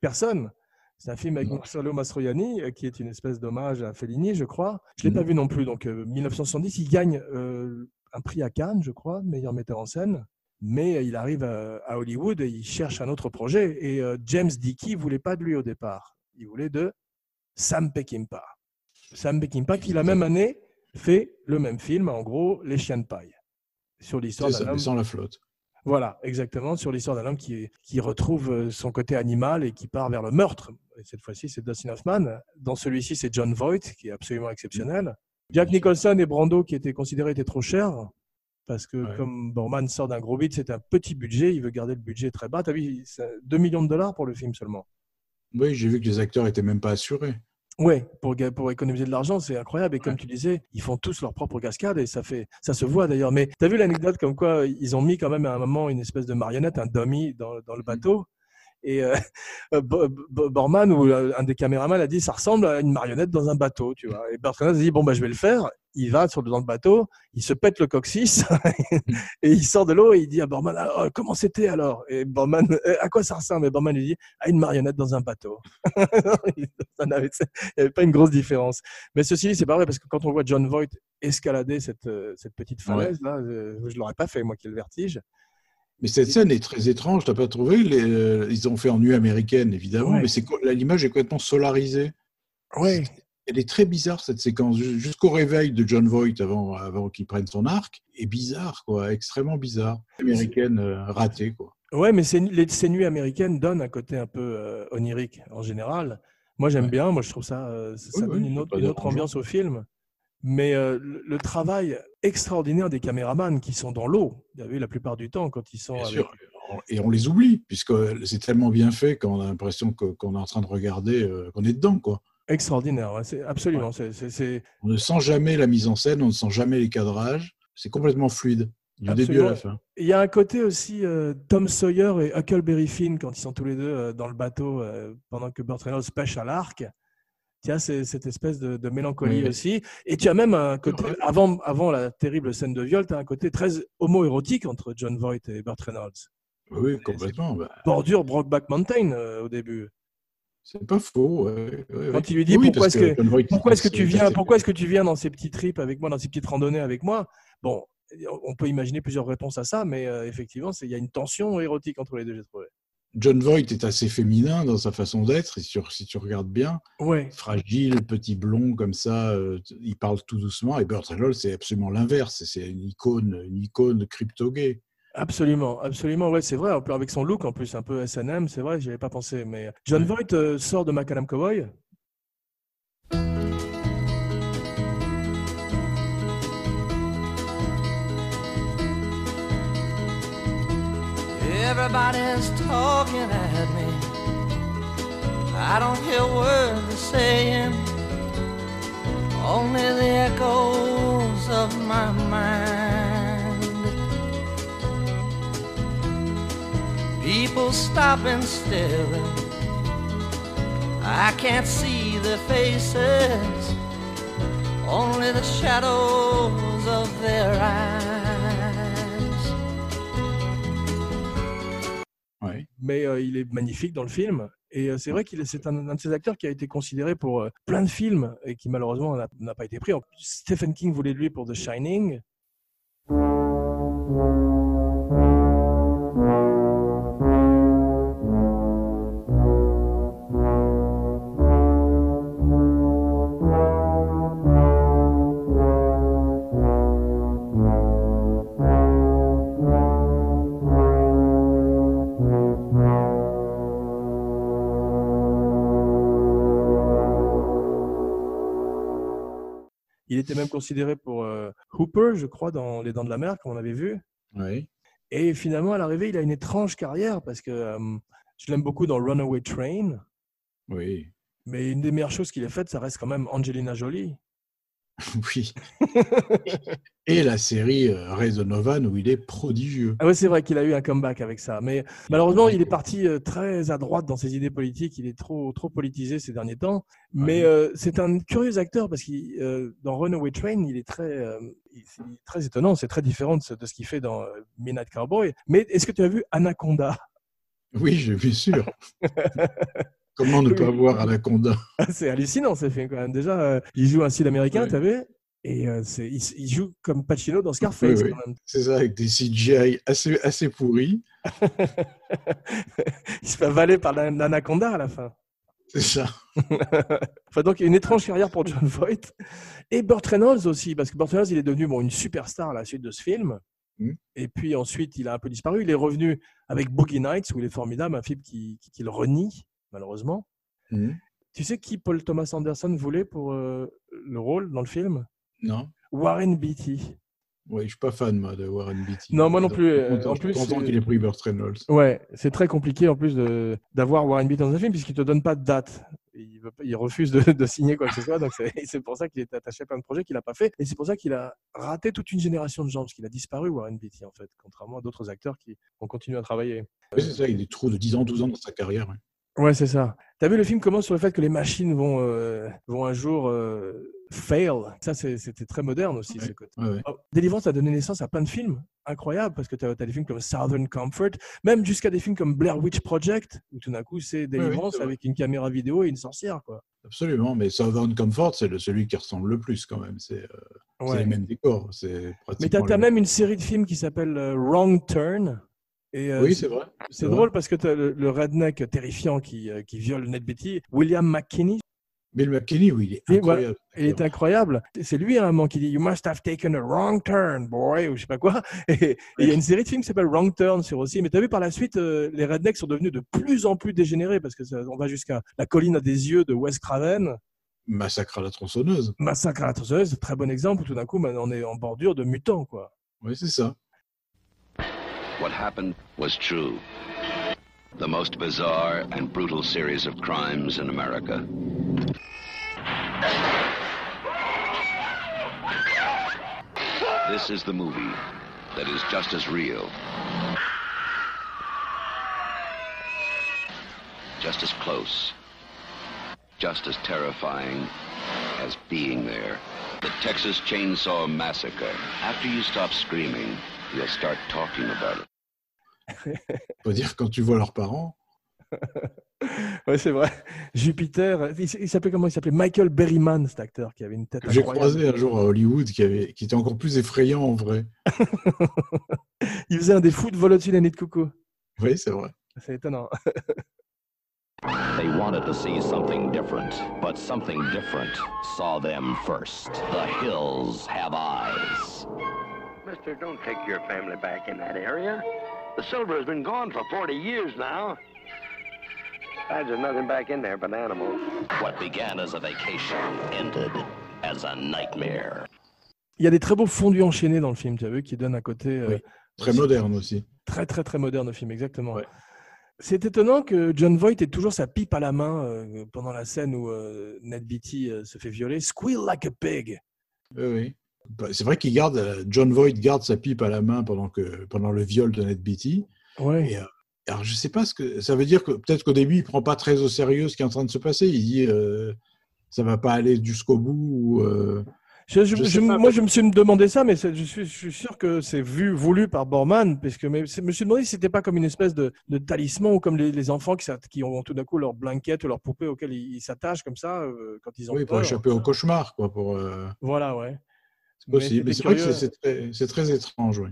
Speaker 1: Personne. C'est un film avec. Marcello Mastroianni, euh, qui est une espèce d'hommage à Fellini, je crois. Je ne l'ai
Speaker 2: Mhm.
Speaker 1: pas vu non plus. Donc, euh, 1970, il gagne euh, un prix à Cannes, je crois, meilleur metteur en scène. Mais euh, il arrive à, à Hollywood et il cherche un autre projet. Et euh, James Dickey voulait pas de lui au départ. Il voulait de Sam Peckinpah. Sam Peckinpah qui, la même année, fait le même film, en gros, Les Chiens de paille. Sur l'histoire d'un homme
Speaker 2: sans la flotte.
Speaker 1: Voilà, exactement, sur l'histoire d'un homme qui, qui retrouve euh, son côté animal et qui part vers le meurtre. Et cette fois-ci, c'est Dustin Hoffman. Dans celui-ci, c'est John Voight, qui est absolument exceptionnel. Jack Nicholson et Brando, qui étaient considérés étaient trop chers. Parce que
Speaker 2: Ouais.
Speaker 1: comme Borman sort d'un gros beat, c'est un petit budget, il veut garder le budget très bas. Tu as vu, c'est 2 millions de dollars pour le film seulement.
Speaker 2: Oui, j'ai vu que les acteurs étaient même pas assurés.
Speaker 1: Ouais, pour, pour économiser de l'argent, c'est incroyable. Et comme
Speaker 2: Ouais.
Speaker 1: tu disais, ils font tous leur propre cascade et ça fait, ça se voit d'ailleurs. Mais tu as vu l'anecdote comme quoi ils ont mis quand même à un moment une espèce de marionnette, un dummy dans, dans le bateau? Et euh, [LAUGHS] Bo- Borman ou euh, un des caméramans a dit ça ressemble à une marionnette dans un bateau, tu vois. Et Bertrand a dit bon bah je vais le faire. Il va sur dans le bateau, il se pète le coccyx [LAUGHS] [LAUGHS] et il sort de l'eau et il dit à Borman Ah, oh, comment c'était alors? Et Borman Euh, à quoi ça ressemble? Et Borman lui dit à une marionnette dans un bateau. [LAUGHS] Il n'y avait pas une grosse différence. Mais ceci dit, c'est pas vrai parce que quand on voit John Voight escalader cette, euh, cette petite falaise là, euh, je l'aurais pas fait moi qui ai le vertige.
Speaker 2: Mais cette scène est très étrange, t'as pas trouvé Les, euh, Ils ont fait en nuit américaine, évidemment,
Speaker 1: Ouais.
Speaker 2: mais l'image est complètement solarisée.
Speaker 1: Ouais.
Speaker 2: Elle est très bizarre cette séquence, Ju- jusqu'au réveil de John Voight avant, avant qu'il prenne son arc, est bizarre, quoi, extrêmement bizarre. Américaine euh, ratée, quoi.
Speaker 1: Ouais, mais ces, les, ces nuits américaines donnent un côté un peu euh, onirique en général. Moi, j'aime
Speaker 2: Ouais.
Speaker 1: bien. Moi, je trouve ça, euh, ça
Speaker 2: Oui,
Speaker 1: donne
Speaker 2: oui,
Speaker 1: une autre, une ambiance au film. Mais euh, le, le travail extraordinaire des caméramans qui sont dans l'eau, vous avez vu la plupart du temps quand ils sont
Speaker 2: Bien
Speaker 1: avec-
Speaker 2: sûr. Et on les oublie, puisque c'est tellement bien fait qu'on a l'impression qu'on est en train de regarder, qu'on est dedans, quoi.
Speaker 1: Extraordinaire. ouais, absolument.
Speaker 2: On ne sent jamais la mise en scène, on ne sent jamais les cadrages. C'est complètement fluide, du début à la fin.
Speaker 1: Il y a un côté aussi euh, Tom Sawyer et Huckleberry Finn quand ils sont tous les deux euh, dans le bateau euh, pendant que Burt Reynolds pêche à l'arc. Tu as cette espèce de, de mélancolie
Speaker 2: Oui.
Speaker 1: aussi. Et tu as même un côté, avant, avant la terrible scène de viol, tu as un côté très homo-érotique entre John Voight et Burt Reynolds.
Speaker 2: Oui, complètement. bah,
Speaker 1: Bordure Brokeback Mountain au début.
Speaker 2: C'est pas faux. ouais, ouais,
Speaker 1: Quand il lui dit
Speaker 2: Oui,
Speaker 1: pourquoi est-ce que, pourquoi est-ce que tu viens, pourquoi est-ce que tu viens dans ces petits trips avec moi, dans ces petites randonnées avec moi? Bon, on peut imaginer plusieurs réponses à ça, mais euh, effectivement, il y a une tension érotique entre les deux, j'ai trouvé.
Speaker 2: John Voight est assez féminin dans sa façon d'être, si tu, si tu regardes bien.
Speaker 1: Ouais.
Speaker 2: Fragile, petit blond, comme ça, euh, il parle tout doucement. Et Burt Reynolds, c'est absolument l'inverse. C'est une icône, une icône crypto-gay.
Speaker 1: Absolument, absolument, ouais, c'est vrai. un peu Avec son look en plus, un peu S&M, c'est vrai, j'y avais pas pensé. Mais John
Speaker 2: Ouais.
Speaker 1: Voight euh, sort de Macadam Cowboy.
Speaker 3: Everybody's talking at me. I don't hear words they're saying, only the echoes of my mind. People stop and staring. I can't see their faces, only the shadows of their eyes.
Speaker 2: Ouais.
Speaker 1: mais euh, il est magnifique dans le film. Et euh, c'est vrai qu'il est, c'est un, un de ces acteurs qui a été considéré pour euh, plein de films et qui malheureusement n'a- n'a pas été pris. Stephen King voulait de lui pour The Shining. Il était même considéré pour euh, Hooper, je crois, dans Les Dents de la Mer, comme on avait vu. Et finalement, à l'arrivée, il a une étrange carrière parce que euh, je l'aime beaucoup dans Runaway Train.
Speaker 2: Oui.
Speaker 1: Mais une des meilleures choses qu'il ait faites, ça reste quand même Angelina Jolie. [LAUGHS]
Speaker 2: Oui. Et la série euh, Ray Donovan où il est prodigieux.
Speaker 1: Ah ouais, c'est vrai qu'il a eu un comeback avec ça. Mais malheureusement, il est parti euh, très à droite dans ses idées politiques. Il est trop, trop politisé ces derniers temps. Mais
Speaker 2: Ouais.
Speaker 1: euh, c'est un curieux acteur parce que dans Runaway Train, il est très, euh, il- très étonnant. C'est très différent de ce, qu'il fait dans Midnight Cowboy. Mais est-ce que tu as vu Anaconda?
Speaker 2: Oui, je suis sûr. [LAUGHS] Comment ne [LAUGHS] pas voir Anaconda?
Speaker 1: Ah, C'est hallucinant ce film quand même. Déjà, euh, il joue un style américain,
Speaker 2: Ouais.
Speaker 1: tu vu Et euh, c'est- il, il joue comme Pacino dans Scarface
Speaker 2: Oui, oui.
Speaker 1: quand même.
Speaker 2: C'est ça, avec des CGI assez, assez pourris. [LAUGHS]
Speaker 1: il se fait avaler par l'an- l'anaconda à la fin.
Speaker 2: C'est ça. [LAUGHS]
Speaker 1: Enfin, donc, une étrange carrière pour John Voight. Et Burt Reynolds aussi, parce que Burt Reynolds, il est devenu bon, une superstar à la suite de ce film.
Speaker 2: Mm.
Speaker 1: Et puis ensuite, il a un peu disparu. Il est revenu avec Boogie Nights, où il est formidable, un film qui, qui, qui renie, malheureusement.
Speaker 2: Mhm.
Speaker 1: Tu sais qui Paul Thomas Anderson voulait pour euh, le rôle dans le film?
Speaker 2: Non
Speaker 1: Warren Beatty.
Speaker 2: Oui, je suis pas fan moi, de Warren Beatty.
Speaker 1: Non, moi non plus. Euh, en plus,
Speaker 2: content qu'il ait pris Burt Reynolds.
Speaker 1: Ouais, c'est très compliqué en plus de- d'avoir Warren Beatty dans un film puisqu'il te donne pas de date. Il, veut pas- il refuse de, de signer quoi que ce soit, donc c'est [LAUGHS] c'est pour ça qu'il est attaché à plein de projets qu'il a pas fait, et c'est pour ça qu'il a raté toute une génération de gens parce qu'il a disparu Warren Beatty en fait, contrairement à d'autres acteurs qui ont continué à travailler.
Speaker 2: Oui, c'est ça, il des trous de 10 ans, 12 ans dans sa carrière. ouais.
Speaker 1: Ouais, c'est ça. T'as vu le film commence sur le fait que les machines vont euh, vont un jour euh, fail? Ça c'était très moderne aussi
Speaker 2: Ouais.
Speaker 1: ce côté.
Speaker 2: Ouais, ouais.
Speaker 1: Oh, Deliverance a donné naissance à plein de films incroyables parce que tu as, des films comme Southern Comfort, même jusqu'à des films comme Blair Witch Project, où tout d'un coup c'est Deliverance avec une caméra vidéo et une sorcière. Quoi.
Speaker 2: Absolument, mais Southern Comfort, c'est celui qui ressemble le plus quand même. C'est euh, les mêmes décors.
Speaker 1: Mais tu as, même une série de films qui s'appelle Wrong Turn. Et, euh,
Speaker 2: Oui, c'est vrai.
Speaker 1: c'est
Speaker 2: vrai.
Speaker 1: drôle parce que tu as le, le redneck terrifiant qui, euh, qui viole Ned Beatty, William McKinney.
Speaker 2: Bill McKinney, oui, il est incroyable.
Speaker 1: Il est incroyable. C'est lui à un moment qui dit You must have taken a wrong turn, boy, ou je sais pas quoi. Et il y a une série de films qui s'appelle Wrong Turn sur aussi. Mais tu as vu par la suite, euh, les rednecks sont devenus de plus en plus dégénérés parce que ça- on va jusqu'à La colline à des yeux de Wes Craven,
Speaker 2: Massacre à la tronçonneuse.
Speaker 1: Massacre à la tronçonneuse, très bon exemple. Tout d'un coup, on est en bordure de mutants, quoi.
Speaker 2: Oui, c'est ça.
Speaker 4: What happened was true. The most bizarre and brutal series of crimes in America. This is the movie that is just as real, just as close, just as terrifying as being there. The Texas Chainsaw Massacre. After you stop screaming, you'll start talking about it. [LAUGHS]
Speaker 2: Faut dire quand tu vois leurs parents. [LAUGHS]
Speaker 1: Ouais, c'est vrai. Jupiter, il, s'appelait comment? Il s'appelait Michael Berryman, cet acteur qui avait une tête
Speaker 2: J'ai croisé un jour à Hollywood qui, avait, qui était encore plus effrayant en vrai. [LAUGHS]
Speaker 1: Il faisait un des fous de vol au-dessus d'un nid de coucou.
Speaker 2: Oui, c'est vrai.
Speaker 1: C'est étonnant.
Speaker 5: They wanted to see something different, but something different saw them first. The hills have eyes.
Speaker 6: Mister, don't take your family back in that area. The silver has been gone for 40 years now. Besides, there's nothing back in there but animals.
Speaker 5: What began as a vacation ended as a nightmare.
Speaker 1: Il y a des très beaux fondus enchaînés dans le film, tu as vu, qui donnent un côté euh,
Speaker 2: Oui. Très
Speaker 1: aussi
Speaker 2: moderne aussi.
Speaker 1: très très très moderne au film, exactement.
Speaker 2: Ouais.
Speaker 1: C'est étonnant que John Voight ait toujours sa pipe à la main euh, pendant la scène où euh, Ned Beatty euh, se fait violer. Squeal like a pig.
Speaker 2: Oui, oui. Bah, C'est vrai qu'il garde, euh, John Voight garde sa pipe à la main pendant, que, pendant le viol de Ned Beatty.
Speaker 1: Ouais.
Speaker 2: Et, euh, alors, je sais pas ce que ça veut dire que peut-être qu'au début, il prend pas très au sérieux ce qui est en train de se passer. Il dit euh, ça va pas aller jusqu'au bout. Ou, euh,
Speaker 1: Je- je-
Speaker 2: je
Speaker 1: je-
Speaker 2: sais pas,
Speaker 1: moi, je me suis demandé ça, mais je suis, je suis sûr que c'est vu, voulu par Borman, parce que mais, je me suis demandé si c'était pas comme une espèce de, de talisman ou comme les, les enfants qui, ont tout d'un coup leur blanquette ou leur poupée auquel ils s'attachent comme ça euh, quand ils ont
Speaker 2: oui, pour échapper au cauchemar, quoi. Pour,
Speaker 1: Voilà, ouais.
Speaker 2: Mais c'est vrai que c'est- très, étrange, oui.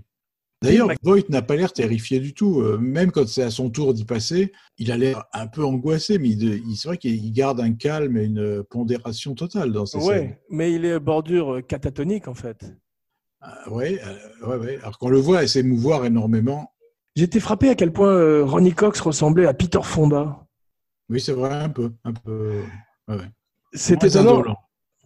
Speaker 2: D'ailleurs, Voight n'a pas l'air terrifié du tout. Euh, Même quand c'est à son tour d'y passer, il a l'air un peu angoissé, mais il, c'est vrai qu'il garde un calme et une pondération totale dans ses scènes.
Speaker 1: Ouais, mais il est bordure euh, catatonique en fait.
Speaker 2: Ah, euh, ouais, ouais. Alors qu'on le voit s'émouvoir énormément.
Speaker 1: Été frappé à quel point euh, Ronnie Cox ressemblait à Peter Fonda.
Speaker 2: Oui, c'est vrai, un peu. Un peu ouais.
Speaker 1: C'est étonnant.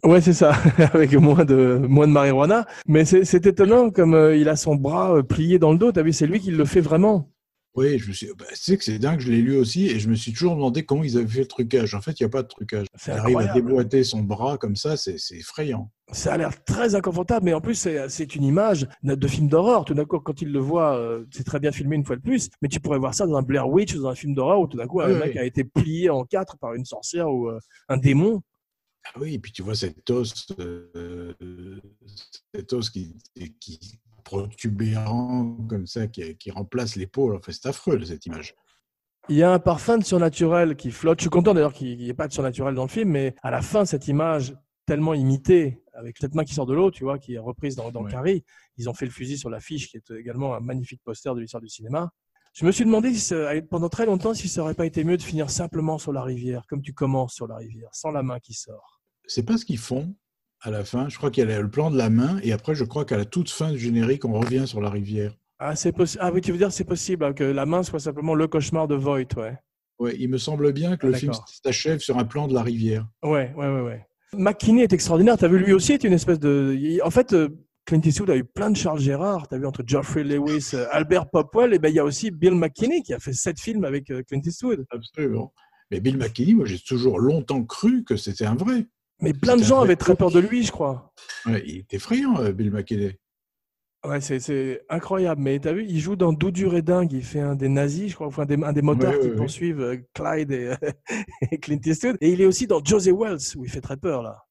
Speaker 1: Ouais, c'est ça, [LAUGHS] avec moins de moins de marijuana. Mais c'est c'est étonnant comme euh, il a son bras euh, plié dans le dos. T'as vu, c'est lui qui le fait vraiment.
Speaker 2: Oui, je me suis. Bah, tu sais que c'est dingue, je l'ai lu aussi, et je me suis toujours demandé comment ils avaient fait le trucage. En fait, il n'y a pas de trucage. Il arrive à déboîter son bras comme ça, c'est c'est effrayant.
Speaker 1: Ça a l'air très inconfortable, mais en plus c'est c'est une image de film d'horreur. Tout d'un coup, quand il le voit, euh, c'est très bien filmé une fois de plus. Mais tu pourrais voir ça dans un Blair Witch ou dans un film d'horreur où tout d'un coup un
Speaker 2: Oui,
Speaker 1: mec
Speaker 2: oui.
Speaker 1: a été plié en quatre par une sorcière ou un démon.
Speaker 2: Ah oui, et puis tu vois cet os, euh, os qui, qui protubérant comme ça, qui, qui remplace l'épaule. Enfin, c'est affreux cette image.
Speaker 1: Il y a un parfum de surnaturel qui flotte. Je suis content d'ailleurs qu'il n'y ait pas de surnaturel dans le film, mais à la fin, cette image tellement imitée, avec cette main qui sort de l'eau, tu vois, qui est reprise dans, dans
Speaker 2: Ouais.
Speaker 1: Carrie, ils ont fait le fusil sur l'affiche, qui est également un magnifique poster de l'histoire du cinéma. Je me suis demandé si ça- pendant très longtemps si ça aurait pas été mieux de finir simplement sur la rivière, comme tu commences sur la rivière, sans la main qui sort.
Speaker 2: C'est pas ce qu'ils font à la fin. Je crois qu'il y a le plan de la main, et après, je crois qu'à la toute fin du générique, on revient sur la rivière.
Speaker 1: Ah, c'est ah oui, tu veux dire c'est possible hein, que la main soit simplement le cauchemar de Voight, ouais.
Speaker 2: Ouais, il me semble bien que
Speaker 1: Ah,
Speaker 2: le film
Speaker 1: d'accord.
Speaker 2: s'achève sur un plan de la rivière.
Speaker 1: Ouais, ouais, ouais, ouais. McKinney est extraordinaire. Tu as vu, lui aussi est une espèce de. En fait, euh, Clint Eastwood a eu plein de Charles Gérard. Tu as vu entre Geoffrey Lewis, euh, Albert Popwell, et ben il y a aussi Bill McKinney qui a fait sept films avec euh, Clint Eastwood.
Speaker 2: Absolument. Mais Bill McKinney, moi, j'ai toujours longtemps cru que c'était un vrai.
Speaker 1: Mais plein de gens avaient très peur de lui, je crois.
Speaker 2: Ouais, il est effrayant, euh, Bill McKinney.
Speaker 1: Ouais, c'est- incroyable. Mais tu as vu, il joue dans Doux dur et dingue. Il fait un des nazis, je crois, enfin un des, un des motards
Speaker 2: Ouais,
Speaker 1: qui
Speaker 2: ouais,
Speaker 1: poursuivent Clyde et, [LAUGHS] et Clint Eastwood. Et il est aussi dans Josie Wells, où il fait très peur, là.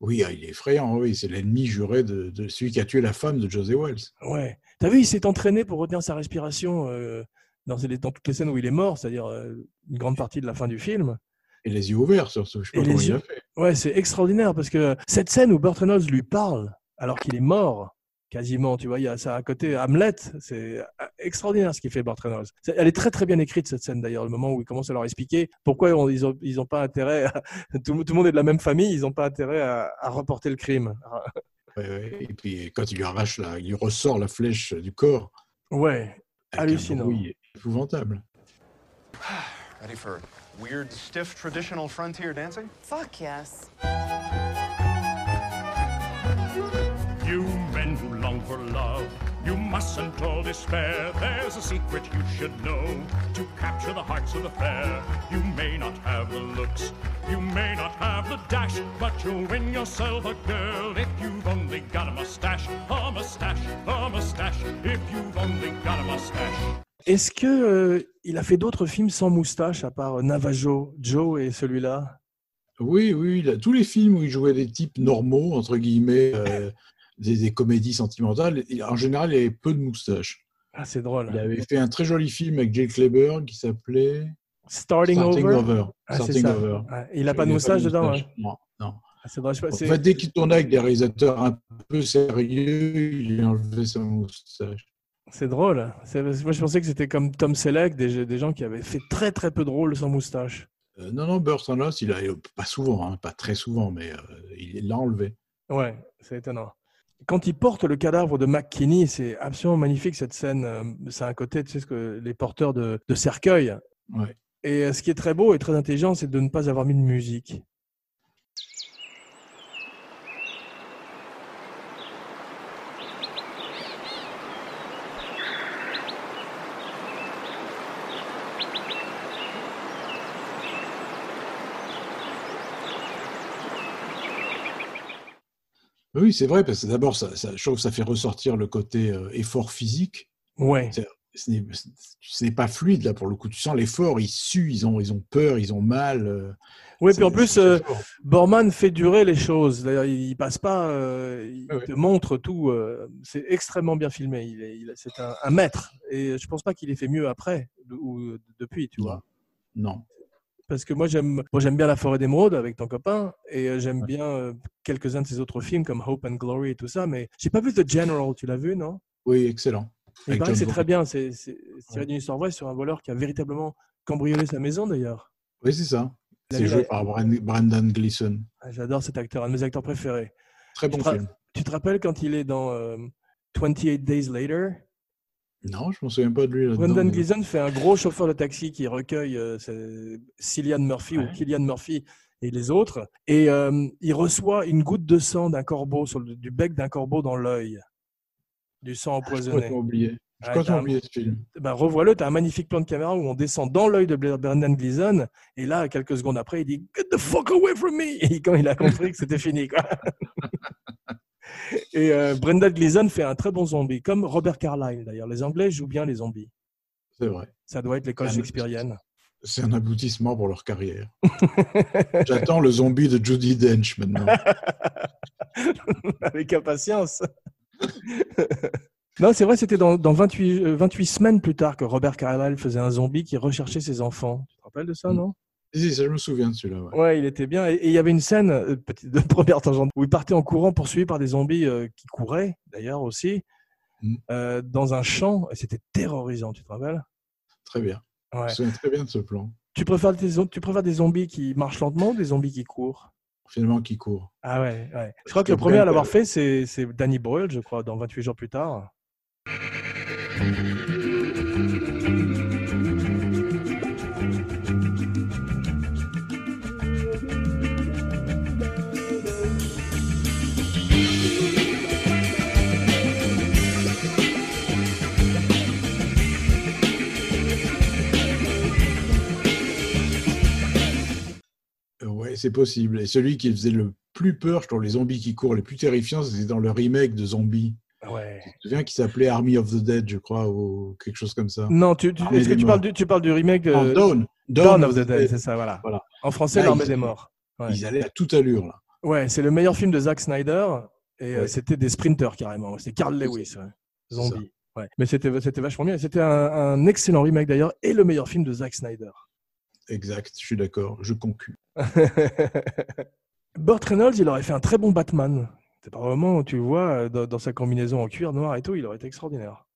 Speaker 2: Oui, ah, il est effrayant, oui. C'est l'ennemi juré de, de celui qui a tué la femme de José Wells.
Speaker 1: Ouais. T'as vu, il s'est entraîné pour retenir sa respiration euh, dans, toutes les scènes où il est mort, c'est-à-dire euh, une grande partie de la fin du film.
Speaker 2: Et les yeux ouverts, surtout. Je sais pas comment il a fait.
Speaker 1: Ouais, c'est extraordinaire parce que cette scène où Burt Reynolds lui parle alors qu'il est mort, quasiment, tu vois, il y a ça à côté, Hamlet, c'est extraordinaire ce qu'il fait Burt Reynolds. C'est- Elle est très très bien écrite cette scène d'ailleurs, le moment où il commence à leur expliquer pourquoi on- ils ont ils ont pas intérêt, à- [LAUGHS] tout, le- tout le monde est de la même famille, ils n'ont pas intérêt à, à reporter le crime. [LAUGHS]
Speaker 2: Et puis, quand il lui arrache, la, il lui ressort la flèche du corps.
Speaker 1: Ouais, Hallucinant.
Speaker 2: Épouvantable. [SIGHS]
Speaker 7: Ready for weird, stiff, traditional frontier dancing?
Speaker 8: Fuck yes.
Speaker 9: Long for love, you mustn't all despair. There's a secret you should know to capture the hearts of the fair. You may not have the looks, you may not have the dash, but you'll win yourself a girl if you've only got a mustache, a mustache, a mustache, if you've only got a mustache.
Speaker 1: Est-ce que euh, il a fait d'autres films sans moustache à part Navajo, Joe et celui-là?
Speaker 2: Oui, oui, il a- tous les films où il jouait des types normaux, entre guillemets, euh, des, des comédies sentimentales, en général, il avait peu de moustache.
Speaker 1: Ah, c'est drôle.
Speaker 2: Il avait fait un très joli film avec Jake Kleber qui s'appelait
Speaker 1: Starting,
Speaker 2: Starting
Speaker 1: Over? Ah,
Speaker 2: Starting
Speaker 1: ça.
Speaker 2: Over.
Speaker 1: Ouais, il n'a pas de moustache dedans.
Speaker 2: moustache.
Speaker 1: hein.
Speaker 2: Non, non.
Speaker 1: Ah, c'est drôle, je
Speaker 2: En fait, dès qu'il tournait avec des réalisateurs un peu sérieux, il enlevait sa moustache.
Speaker 1: C'est drôle. C'est- Moi, je pensais que c'était comme Tom Selleck, des, des gens qui avaient fait très très peu de rôles sans moustache.
Speaker 2: Euh, non, non, Burt Reynolds, il a pas souvent, hein, pas très souvent, mais euh, il l'a enlevé.
Speaker 1: Ouais, c'est étonnant. Quand il porte le cadavre de McKinney, c'est absolument magnifique cette scène. Euh, C'est un côté, tu sais, ce que les porteurs de, de cercueils.
Speaker 2: Ouais.
Speaker 1: Et euh, ce qui est très beau et très intelligent, c'est de ne pas avoir mis de musique.
Speaker 2: Oui, c'est vrai, parce que d'abord, ça, ça, je trouve que ça fait ressortir le côté euh, effort physique.
Speaker 1: Ouais.
Speaker 2: C'est- pas fluide, là, pour le coup. Tu sens l'effort, ils suent, ils ont, ils ont peur, ils ont mal. euh,
Speaker 1: Oui, puis en plus, euh. Borman fait durer les choses. D'ailleurs, il passe pas, euh, il
Speaker 2: Ah
Speaker 1: te montre tout. euh, c'est extrêmement bien filmé. Il est, il c'est un, un maître. Et je pense pas qu'il ait fait mieux après ou depuis, tu vois.
Speaker 2: Non.
Speaker 1: Parce que moi, j'aime, moi, j'aime bien La Forêt d'Émeraude avec ton copain, et euh, j'aime bien euh, quelques-uns de ses autres films comme Hope and Glory et tout ça. Mais j'ai pas vu The General. Tu l'as vu, non?
Speaker 2: Oui, excellent.
Speaker 1: Il paraît que c'est très bien. C'est, tiré d'une histoire vraie sur un voleur qui a véritablement cambriolé sa maison, d'ailleurs.
Speaker 2: Oui, c'est ça. C'est joué par Brendan Gleeson.
Speaker 1: Ah, J'adore cet acteur, un de mes acteurs préférés.
Speaker 2: Très bon film.
Speaker 1: Tu te rappelles quand il est dans euh, 28 Days Later?
Speaker 2: Non, je ne me souviens pas de lui.
Speaker 1: Brendan Gleeson fait un gros chauffeur de taxi qui recueille euh, Cillian Murphy ou. Killian Murphy et les autres. Et euh, il reçoit une goutte de sang d'un corbeau, sur le- du bec d'un corbeau dans l'œil. Du sang empoisonné.
Speaker 2: oublié. J'ai
Speaker 1: Ouais,
Speaker 2: complètement
Speaker 1: t'as un-
Speaker 2: oublié ce film.
Speaker 1: Ben, revois-le, tu as un magnifique plan de caméra où on descend dans l'œil de Brendan Gleeson. Et là, quelques secondes après, il dit Get the fuck away from me Et quand il a compris que c'était fini. Quoi. [LAUGHS] [LAUGHS] et euh, Brendan Gleeson fait un très bon zombie, comme Robert Carlyle d'ailleurs. Les Anglais jouent bien les zombies.
Speaker 2: C'est vrai.
Speaker 1: Ça doit être l'école shakespearienne.
Speaker 2: C'est un aboutissement pour leur carrière. [LAUGHS] J'attends le zombie de Judy Dench maintenant. [LAUGHS]
Speaker 1: Avec impatience. non, c'est vrai, c'était dans, dans 28, euh, 28 semaines plus tard que Robert Carlyle faisait un zombie qui recherchait ses enfants. Tu te rappelles de ça,
Speaker 2: Mm.
Speaker 1: non?
Speaker 2: Si, ça, je me souviens de celui-là. ouais.
Speaker 1: Ouais, il était bien. Et il y avait une scène, euh, petite de [LAUGHS] première tangente, où il partait en courant poursuivi par des zombies euh, qui couraient, d'ailleurs aussi,
Speaker 2: Mm.
Speaker 1: euh, dans un champ. Et c'était terrorisant, tu te rappelles?
Speaker 2: Très bien. Je
Speaker 1: Ouais.
Speaker 2: me souviens très bien de ce plan.
Speaker 1: Tu préfères, des, zo- tu préfères des zombies qui marchent lentement ou des zombies qui courent?
Speaker 2: Finalement, qui court.
Speaker 1: Ah ouais, ouais. Je crois que le premier à l'avoir fait, c'est c'est Danny Boyle, je crois, dans 28 jours plus tard.
Speaker 2: C'est possible. Et celui qui faisait le plus peur, je trouve, les zombies qui courent les plus terrifiants, c'était dans le remake de Zombies.
Speaker 1: Ouais.
Speaker 2: Tu te souviens qui s'appelait Army of the Dead, je crois, ou quelque chose comme ça
Speaker 1: Non, tu, est-ce que tu parles, du, tu parles du remake
Speaker 2: Non,
Speaker 1: euh,
Speaker 2: Dawn.
Speaker 1: Dawn of the Dead, c'est ça, voilà.
Speaker 2: Voilà.
Speaker 1: En français, l'armée des morts. Ouais.
Speaker 2: Ils allaient à toute allure, là.
Speaker 1: Ouais, c'est le meilleur film de Zack Snyder. Et euh,
Speaker 2: Ouais.
Speaker 1: c'était des sprinters carrément. C'était Carl
Speaker 2: C'est
Speaker 1: Lewis, ouais.
Speaker 2: C'est
Speaker 1: Zombie. Ouais. Mais c'était c'était vachement bien. C'était un, un excellent remake d'ailleurs et le meilleur film de Zack Snyder.
Speaker 2: Exact, je suis d'accord, je conclus. [LAUGHS]
Speaker 1: Burt Reynolds, il aurait fait un très bon Batman. C'est pas vraiment, tu vois, euh, dans, dans sa combinaison en cuir noir et tout, il aurait été extraordinaire.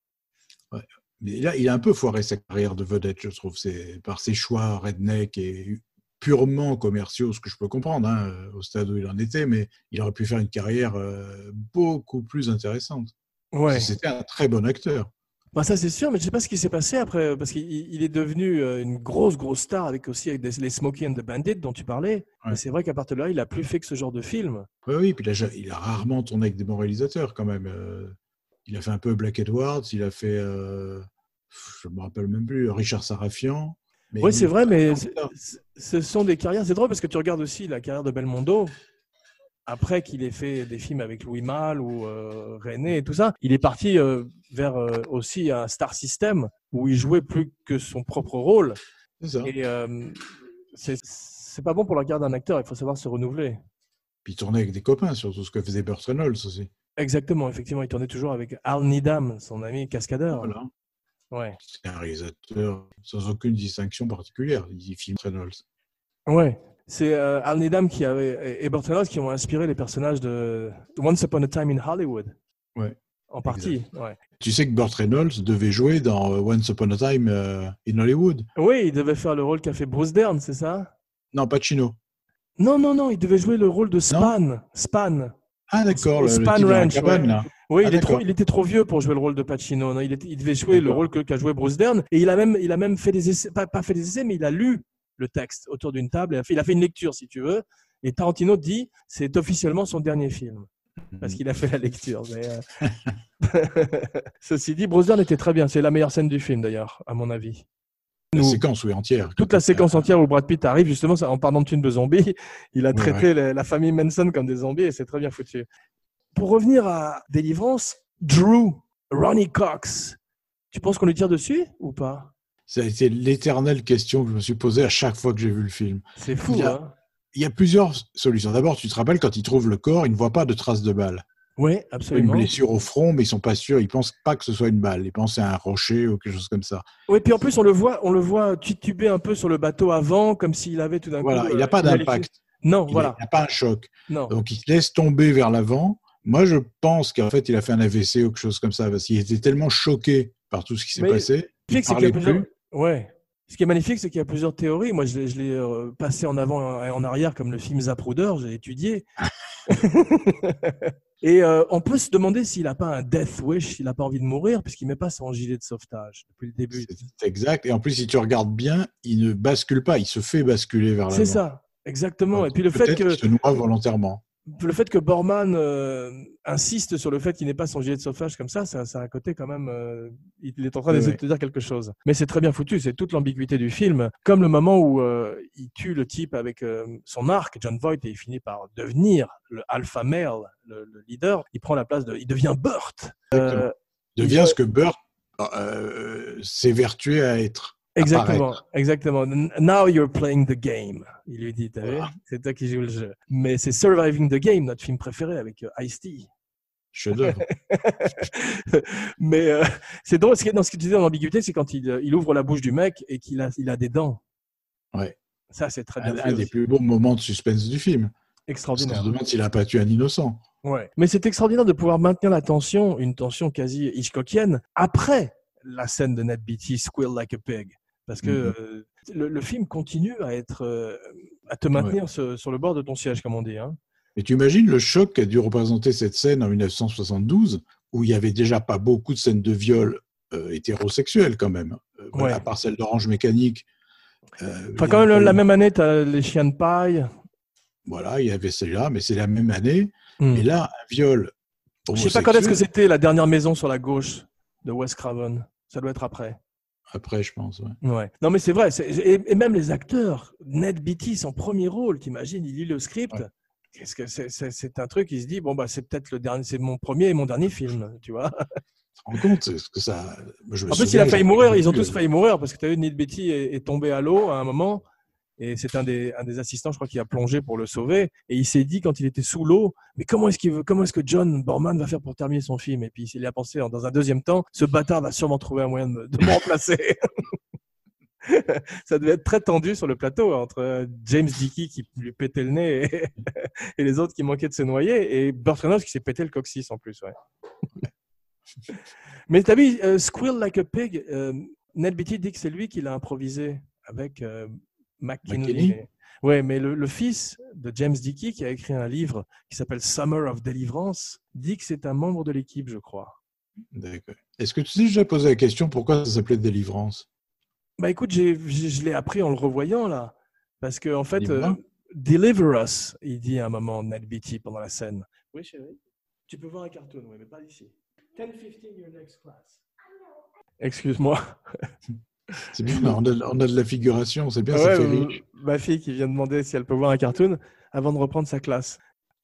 Speaker 2: Mais là, il a un peu foiré sa carrière de vedette, je trouve, c'est par ses choix redneck et purement commerciaux, ce que je peux comprendre, hein, au stade où il en était, mais il aurait pu faire une carrière euh, beaucoup plus intéressante.
Speaker 1: Ouais.
Speaker 2: C'était un très bon acteur.
Speaker 1: Bah ça c'est sûr, mais je sais pas ce qui s'est passé après, parce qu'il il est devenu euh, une grosse grosse star avec aussi avec des- les Smokey and the Bandit dont tu parlais.
Speaker 2: Ouais.
Speaker 1: Mais c'est vrai qu'à partir de là, il a plus fait que ce genre de film.
Speaker 2: Oui, oui, puis il a, il a rarement tourné avec des bons réalisateurs quand même. Euh, il a fait un peu Black Edwards, il a fait, euh, je me rappelle même plus, Richard Sarafian.
Speaker 1: Oui, c'est
Speaker 2: est
Speaker 1: vrai, mais ce sont des carrières. C'est drôle parce que tu regardes aussi la carrière de Belmondo. Après qu'il ait fait des films avec Louis Malle ou euh, René et tout ça, il est parti euh, vers euh, aussi un star system où il jouait plus que son propre rôle.
Speaker 2: C'est ça.
Speaker 1: Et c'est pas bon pour la carrière d'un acteur. Il faut savoir se renouveler.
Speaker 2: Puis il tournait avec des copains, surtout ce que faisait Burt Reynolds aussi.
Speaker 1: Exactement, effectivement, il tournait toujours avec Al Needham, son ami cascadeur.
Speaker 2: Voilà.
Speaker 1: Ouais.
Speaker 2: C'est un réalisateur sans aucune distinction particulière. Il filme Reynolds.
Speaker 1: Ouais. C'est euh, Al Needham qui avait, et Burt Reynolds qui ont inspiré les personnages de Once Upon a Time in Hollywood.
Speaker 2: Ouais.
Speaker 1: En partie, ouais.
Speaker 2: Tu sais que Burt Reynolds devait jouer dans euh, Once Upon a Time euh, in Hollywood.
Speaker 1: Oui, il devait faire le rôle qu'a fait Bruce Dern, c'est ça?
Speaker 2: Non, Pacino.
Speaker 1: Non, non, non, il devait jouer le rôle de Span. Span.
Speaker 2: Ah d'accord, le, le
Speaker 1: Span
Speaker 2: la
Speaker 1: Ranch,
Speaker 2: cabane,
Speaker 1: ouais.
Speaker 2: là.
Speaker 1: Oui,
Speaker 2: Ah,
Speaker 1: il, est trop,
Speaker 2: d'accord.
Speaker 1: il était trop vieux pour jouer le rôle de Pacino. Non, il, devait jouer le rôle qu'a joué Bruce Dern. Et il a même, il a même fait des essais, pas, pas fait des essais, mais il a lu le texte autour d'une table. Il a, fait, une lecture, si tu veux. Et Tarantino dit c'est officiellement son dernier film. Parce qu'il a fait la lecture. [LAUGHS] mais, euh, [LAUGHS] Ceci dit, Dern était très bien. C'est la meilleure scène du film, d'ailleurs, à mon avis.
Speaker 2: La
Speaker 1: Nous-
Speaker 2: séquence, oui, entière.
Speaker 1: toute la séquence entière où Brad Pitt arrive, justement, en parlant de de zombies, [LAUGHS] il a
Speaker 2: Ouais,
Speaker 1: traité la, la famille Manson comme des zombies et c'est très bien foutu. Pour revenir à Délivrance, Drew, Ronnie Cox, tu penses qu'on lui tire dessus ou pas?
Speaker 2: Ça a été l'éternelle question que je me suis posée à chaque fois que j'ai vu le film.
Speaker 1: C'est fou,
Speaker 2: Il y a-
Speaker 1: hein
Speaker 2: Il y a plusieurs solutions. D'abord, tu te rappelles, quand ils trouvent le corps, ils ne voient pas de traces de balles.
Speaker 1: Oui,
Speaker 2: Une
Speaker 1: absolument.
Speaker 2: blessure au front, mais ils sont pas sûrs. Ils pensent pas que ce soit une balle. Ils pensent à un rocher ou quelque chose comme ça.
Speaker 1: Oui, puis en plus, on le voit, on le voit tituber un peu sur le bateau avant, comme s'il avait tout d'un
Speaker 2: Voilà,
Speaker 1: coup.
Speaker 2: il
Speaker 1: euh,
Speaker 2: n'a pas
Speaker 1: une
Speaker 2: d'impact.
Speaker 1: Non,
Speaker 2: Il
Speaker 1: voilà.
Speaker 2: n'a pas un choc.
Speaker 1: Non.
Speaker 2: Donc, il se laisse tomber vers l'avant. Moi, je pense qu'en fait, il a fait un AVC ou quelque chose comme ça, parce qu'il était tellement choqué par tout ce qui s'est passé. Il parlait plus.
Speaker 1: Ouais. Ce qui est magnifique, c'est qu'il y a plusieurs théories. Moi, je l'ai, euh, passé en avant et en arrière comme le film Zapruder, j'ai étudié. [LAUGHS] et euh, on peut se demander s'il n'a pas un death wish, s'il n'a pas envie de mourir, puisqu'il met pas son gilet de sauvetage depuis le début.
Speaker 2: C'est exact. Et en plus, si tu regardes bien, il ne bascule pas. Il se fait basculer vers l'avant.
Speaker 1: C'est ça, exactement. Et puis le fait que
Speaker 2: qu'il se noie volontairement.
Speaker 1: Le fait que Borman euh, insiste sur le fait qu'il n'ait pas son gilet de sauvetage comme ça, ça, ça a un côté quand même. euh, il est en train d'essayer
Speaker 2: oui.
Speaker 1: de te dire quelque chose. Mais c'est très bien foutu, c'est toute l'ambiguïté du film. Comme le moment où euh, il tue le type avec son arc, John Voight, et il finit par devenir le alpha male, le, le leader. Il prend la place de. Il devient Burt. Euh,
Speaker 2: Devient
Speaker 1: il-
Speaker 2: ce que Burt s'évertuait à être.
Speaker 1: Exactement,
Speaker 2: apparaître.
Speaker 1: exactement. Now you're playing the game. Il lui dit,
Speaker 2: Voilà.
Speaker 1: c'est toi qui joues le jeu. Mais c'est Surviving the Game, notre film préféré avec euh, Ice-T.
Speaker 2: Chef-d'œuvre. [LAUGHS]
Speaker 1: Mais euh, c'est drôle, ce qui est- dans ce que tu disais dans l'ambiguïté, c'est quand il, euh, il ouvre la bouche du mec et qu'il a, il a des dents.
Speaker 2: Ouais.
Speaker 1: Ça, c'est très bien
Speaker 2: un, un des plus beaux moments de suspense du film. Parce
Speaker 1: Extraordinaire.
Speaker 2: se demande s'il a pas tué un innocent.
Speaker 1: Ouais. Mais c'est extraordinaire de pouvoir maintenir la tension, une tension quasi Hitchcockienne, après la scène de Ned Beatty, Squeal Like a Pig. Parce que euh, le, le film continue à, être, euh, à te maintenir ce- sur le bord de ton siège, comme on dit. Hein.
Speaker 2: Et tu imagines le choc qu'a dû représenter cette scène en 1972, où il y avait déjà pas beaucoup de scènes de viol euh, hétérosexuelles quand même,
Speaker 1: Ouais.
Speaker 2: à part celle d'Orange Mécanique. euh,
Speaker 1: Enfin, quand même, la même année, tu as les chiens de paille.
Speaker 2: Voilà, il y avait celle-là, mais c'est la même année.
Speaker 1: Hmm.
Speaker 2: Et là, un viol.
Speaker 1: Je sais pas quand est-ce que c'était la dernière maison sur la gauche de Wes Craven. Ça doit être après.
Speaker 2: Après, je pense. ouais.
Speaker 1: Ouais. Non, mais c'est vrai. Et, et même les acteurs, Ned Beatty, son premier rôle, t'imagines, il lit le script.
Speaker 2: Ouais.
Speaker 1: Qu'est-ce que c'est, un truc, il se dit bon bah c'est peut-être le dernier, c'est mon premier et mon dernier film, tu vois.
Speaker 2: Tu te rends compte ce que ça. je
Speaker 1: En plus, il a failli mourir. Ils ont tous failli mourir parce que tu as vu, Ned Beatty est, est tombé à l'eau à un moment. Et c'est un des, assistants, je crois, qui a plongé pour le sauver. Et il s'est dit, quand il était sous l'eau, mais comment est-ce qu'il veut, comment est-ce que John Borman va faire pour terminer son film? Et puis, il a pensé, dans un deuxième temps, ce bâtard va sûrement trouver un moyen de me, [LAUGHS] remplacer. [LAUGHS] Ça devait être très tendu sur le plateau entre euh, James Dickey qui lui pétait le nez [LAUGHS] et, les autres qui manquaient de se noyer et Burt Reynolds qui s'est pété le coccyx en plus. Ouais. Mais t'as vu, euh, Squeal Like a Pig, euh, Ned Beatty dit que c'est lui qui l'a improvisé avec euh, McKinley.
Speaker 2: McKinney
Speaker 1: Ouais, mais le, le fils de James Dickey, qui a écrit un livre qui s'appelle Summer of Deliverance, dit que c'est un membre de l'équipe, je crois.
Speaker 2: D'accord. Est-ce que tu t'es déjà posé la question pourquoi ça s'appelait Délivrance
Speaker 1: Bah écoute, j'ai- j'ai- je l'ai appris en le revoyant là. Parce que en fait, euh, Deliver us, il dit à un moment Ned Beatty pendant la scène. Oui, chérie. Tu peux voir un cartoon, oui, mais pas ici. 10-15, your next class. Excuse-moi. [LAUGHS]
Speaker 2: C'est bien, on a, on a de la figuration, c'est bien,
Speaker 1: Ouais,
Speaker 2: ça fait riche.
Speaker 1: ma fille qui vient demander si elle peut voir un cartoon avant de reprendre sa classe.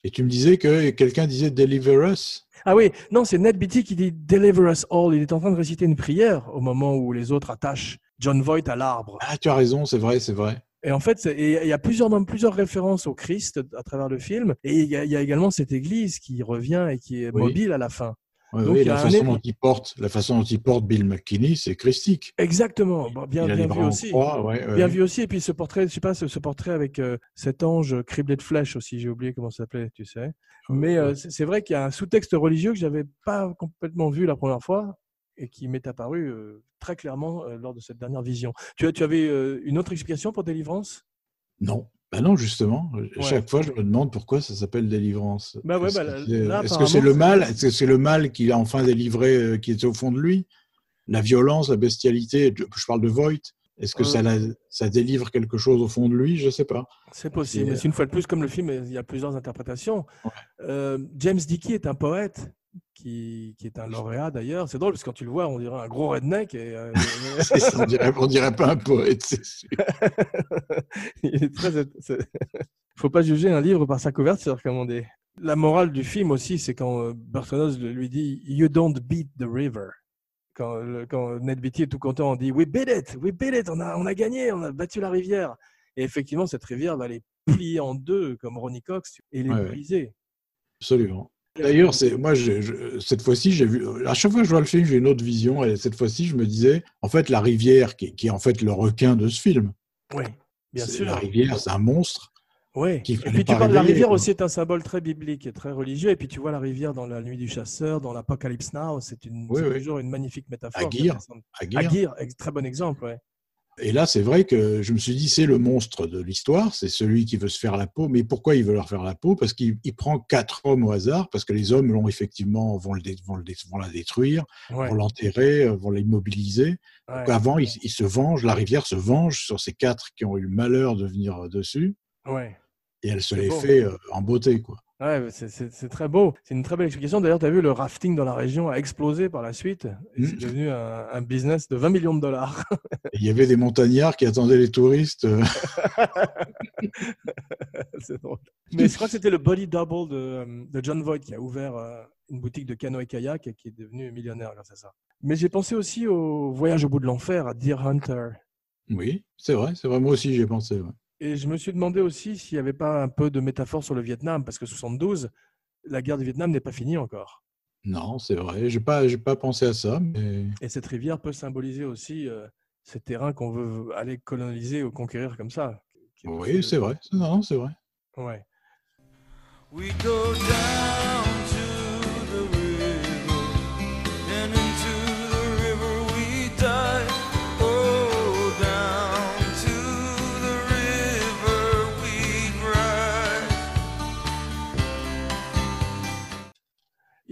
Speaker 2: Et tu me disais que quelqu'un disait Deliver us
Speaker 1: Ah oui, non, c'est Ned Beatty qui dit Deliver us all. Il est en train de réciter une prière au moment où les autres attachent John Voight à l'arbre.
Speaker 2: Ah, tu as raison, c'est vrai, c'est vrai.
Speaker 1: Et en fait, il y a plusieurs, même plusieurs références au Christ à travers le film. Et il y, a, il y a également cette église qui revient et qui est
Speaker 2: Oui.
Speaker 1: mobile à la fin. Donc,
Speaker 2: oui,
Speaker 1: il
Speaker 2: la façon, dont il porte, la façon dont il porte Bill McKinney, c'est christique.
Speaker 1: Exactement. Bon, bien, vu aussi.
Speaker 2: croix, ouais, ouais.
Speaker 1: Bien vu aussi. Et puis ce portrait, je sais pas, ce, ce portrait avec euh, cet ange criblé de flèches aussi, j'ai oublié comment ça s'appelait, tu sais. Mais euh, c'est vrai qu'il y a un sous-texte religieux que j'avais pas complètement vu la première fois et qui m'est apparu euh, très clairement lors de cette dernière vision. Tu, as- tu avais une autre explication pour délivrance
Speaker 2: Non. Bah non, justement.
Speaker 1: Ouais.
Speaker 2: Chaque fois, je me demande pourquoi ça s'appelle délivrance.
Speaker 1: Bah ouais,
Speaker 2: Est-ce
Speaker 1: bah
Speaker 2: que
Speaker 1: là-
Speaker 2: c'est-
Speaker 1: là,
Speaker 2: Est-ce que c'est le mal Est-ce que c'est le mal qu'il a enfin délivré, euh, qui est au fond de lui? La violence, la bestialité Je je parle de Voight. Est-ce que
Speaker 1: Euh.
Speaker 2: ça, la- ça délivre quelque chose au fond de lui? Je sais pas.
Speaker 1: C'est possible. Mais c'est une fois de plus, comme le film, il y a plusieurs interprétations. Euh, James Dickey est un poète qui, qui est un lauréat d'ailleurs. C'est drôle parce que quand tu le vois, on dirait un gros redneck. Et, euh, [LAUGHS]
Speaker 2: on, dirait, on dirait pas un poète, c'est sûr. [LAUGHS]
Speaker 1: il est très. faut pas juger un livre par sa couverture, comme on dit. La morale du film aussi, c'est quand euh, Burt Reynolds lui dit You don't beat the river. Quand, le- quand Ned Beatty est tout content, on dit We beat it, we beat it, on a, on a gagné, on a battu la rivière. Et effectivement, cette rivière va les plier en deux, comme Ronnie Cox, et les
Speaker 2: ouais.
Speaker 1: briser.
Speaker 2: Absolument. D'ailleurs, c'est moi, je- je- cette fois-ci, j'ai vu. À chaque fois que je vois le film, j'ai une autre vision. Et cette fois-ci, je me disais, en fait, la rivière, qui, est- qui est en fait le requin de ce film.
Speaker 1: Oui, bien sûr.
Speaker 2: La rivière, c'est un monstre.
Speaker 1: Oui. Et puis tu parles de la rivière aussi est un symbole très biblique et très religieux. Et puis tu vois la rivière dans la nuit du chasseur, dans l'Apocalypse Now, c'est une,
Speaker 2: Oui,
Speaker 1: c'est
Speaker 2: oui.
Speaker 1: toujours une magnifique métaphore.
Speaker 2: Aguirre.
Speaker 1: très bon exemple, ouais.
Speaker 2: Et là, c'est vrai que je me suis dit, c'est le monstre de l'histoire, c'est celui qui veut se faire la peau. Mais pourquoi il veut leur faire la peau? Parce qu'il il prend quatre hommes au hasard, parce que les hommes l'ont effectivement vont, le, vont, le dé- vont la détruire,
Speaker 1: Ouais,
Speaker 2: vont l'enterrer, euh, vont l'immobiliser.
Speaker 1: ouais.
Speaker 2: Donc avant, il, il se venge, la rivière se venge sur ces quatre qui ont eu le malheur de venir euh, dessus,
Speaker 1: Ouais.
Speaker 2: et elle se les
Speaker 1: beau.
Speaker 2: fait euh, en beauté, quoi.
Speaker 1: Ouais, c'est- très beau. C'est une très belle explication. D'ailleurs, tu as vu, le rafting dans la région a explosé par la suite. Et c'est devenu un, un business de 20 millions de dollars.
Speaker 2: Il y avait des montagnards qui attendaient les touristes. euh, [LAUGHS]
Speaker 1: c'est drôle. Mais je crois que c'était le body double de, euh, de John Voight qui a ouvert euh, une boutique de canoë kayak et qui est devenu millionnaire grâce à ça. Mais j'ai pensé aussi au voyage au bout de l'enfer, à Deer Hunter.
Speaker 2: Oui, c'est vrai, c'est vrai. Moi aussi, j'y ai pensé. ouais.
Speaker 1: Et je me suis demandé aussi s'il n'y avait pas un peu de métaphore sur le Vietnam, parce que 72, la guerre du Vietnam n'est pas finie encore.
Speaker 2: Non, c'est vrai. J'ai pas, j'ai pas pensé à ça, mais
Speaker 1: Et cette rivière peut symboliser aussi euh, ces terrains qu'on veut aller coloniser ou conquérir comme ça.
Speaker 2: Oui, c'est vrai. Non, non, c'est vrai.
Speaker 1: Ouais.
Speaker 3: We go down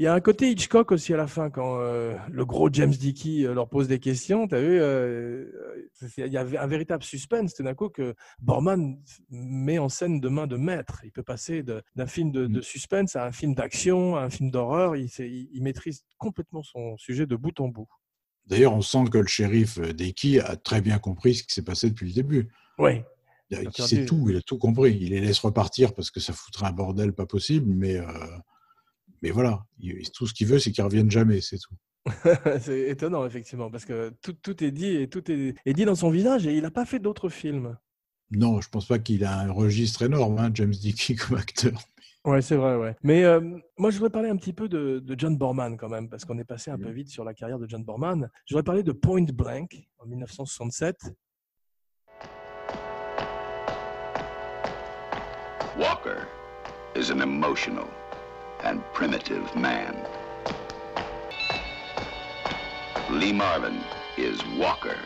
Speaker 1: Il y a un côté Hitchcock aussi à la fin, quand euh, le gros James Dickey euh, leur pose des questions. Tu as vu, euh, il y avait un véritable suspense tout d'un coup que Borman met en scène de main de maître. Il peut passer d'un film de, de suspense à un film d'action, à un film d'horreur. Il, sait- il- il maîtrise complètement son sujet de bout en bout.
Speaker 2: D'ailleurs, on sent que le shérif Deki a très bien compris ce qui s'est passé depuis le début.
Speaker 1: Oui.
Speaker 2: Il, il sait tout, il a tout compris. Il les laisse repartir parce que ça foutrait un bordel pas possible, mais, mais voilà, Il- tout ce qu'il veut, c'est qu'ils reviennent jamais, c'est tout. [LAUGHS]
Speaker 1: c'est étonnant, effectivement, parce que tout, tout est dit et tout est, est dit dans son visage et il n'a pas fait d'autres films.
Speaker 2: Non, je pense pas qu'il a un registre énorme, hein, James Dickey comme acteur.
Speaker 1: Ouais, c'est vrai, ouais. Mais euh, moi, je voudrais parler un petit peu de, de John Borman quand même, parce qu'on est passé un peu vite sur la carrière de John Borman. Je voudrais parler de Point Blank en 1967.
Speaker 4: Walker is an emotional and primitive man. Lee Marvin is Walker,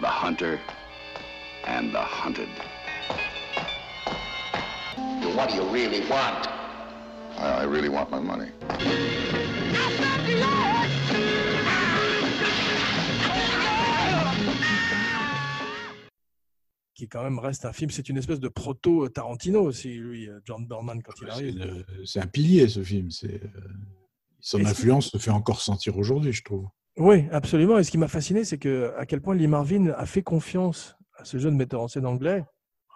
Speaker 4: the hunter and the hunted.
Speaker 8: What do you really want?
Speaker 10: I, I really want my money.
Speaker 1: Qui quand même reste un film, c'est une espèce de proto Tarantino aussi, lui, euh, John Borman, quand il
Speaker 2: C'est
Speaker 1: arrive.
Speaker 2: une- c'est un pilier, ce film. C'est, euh, son influence se fait encore sentir aujourd'hui, je trouve.
Speaker 1: Oui, absolument. Et ce qui m'a fasciné, c'est que à quel point Lee Marvin a fait confiance à ce jeune metteur en scène anglais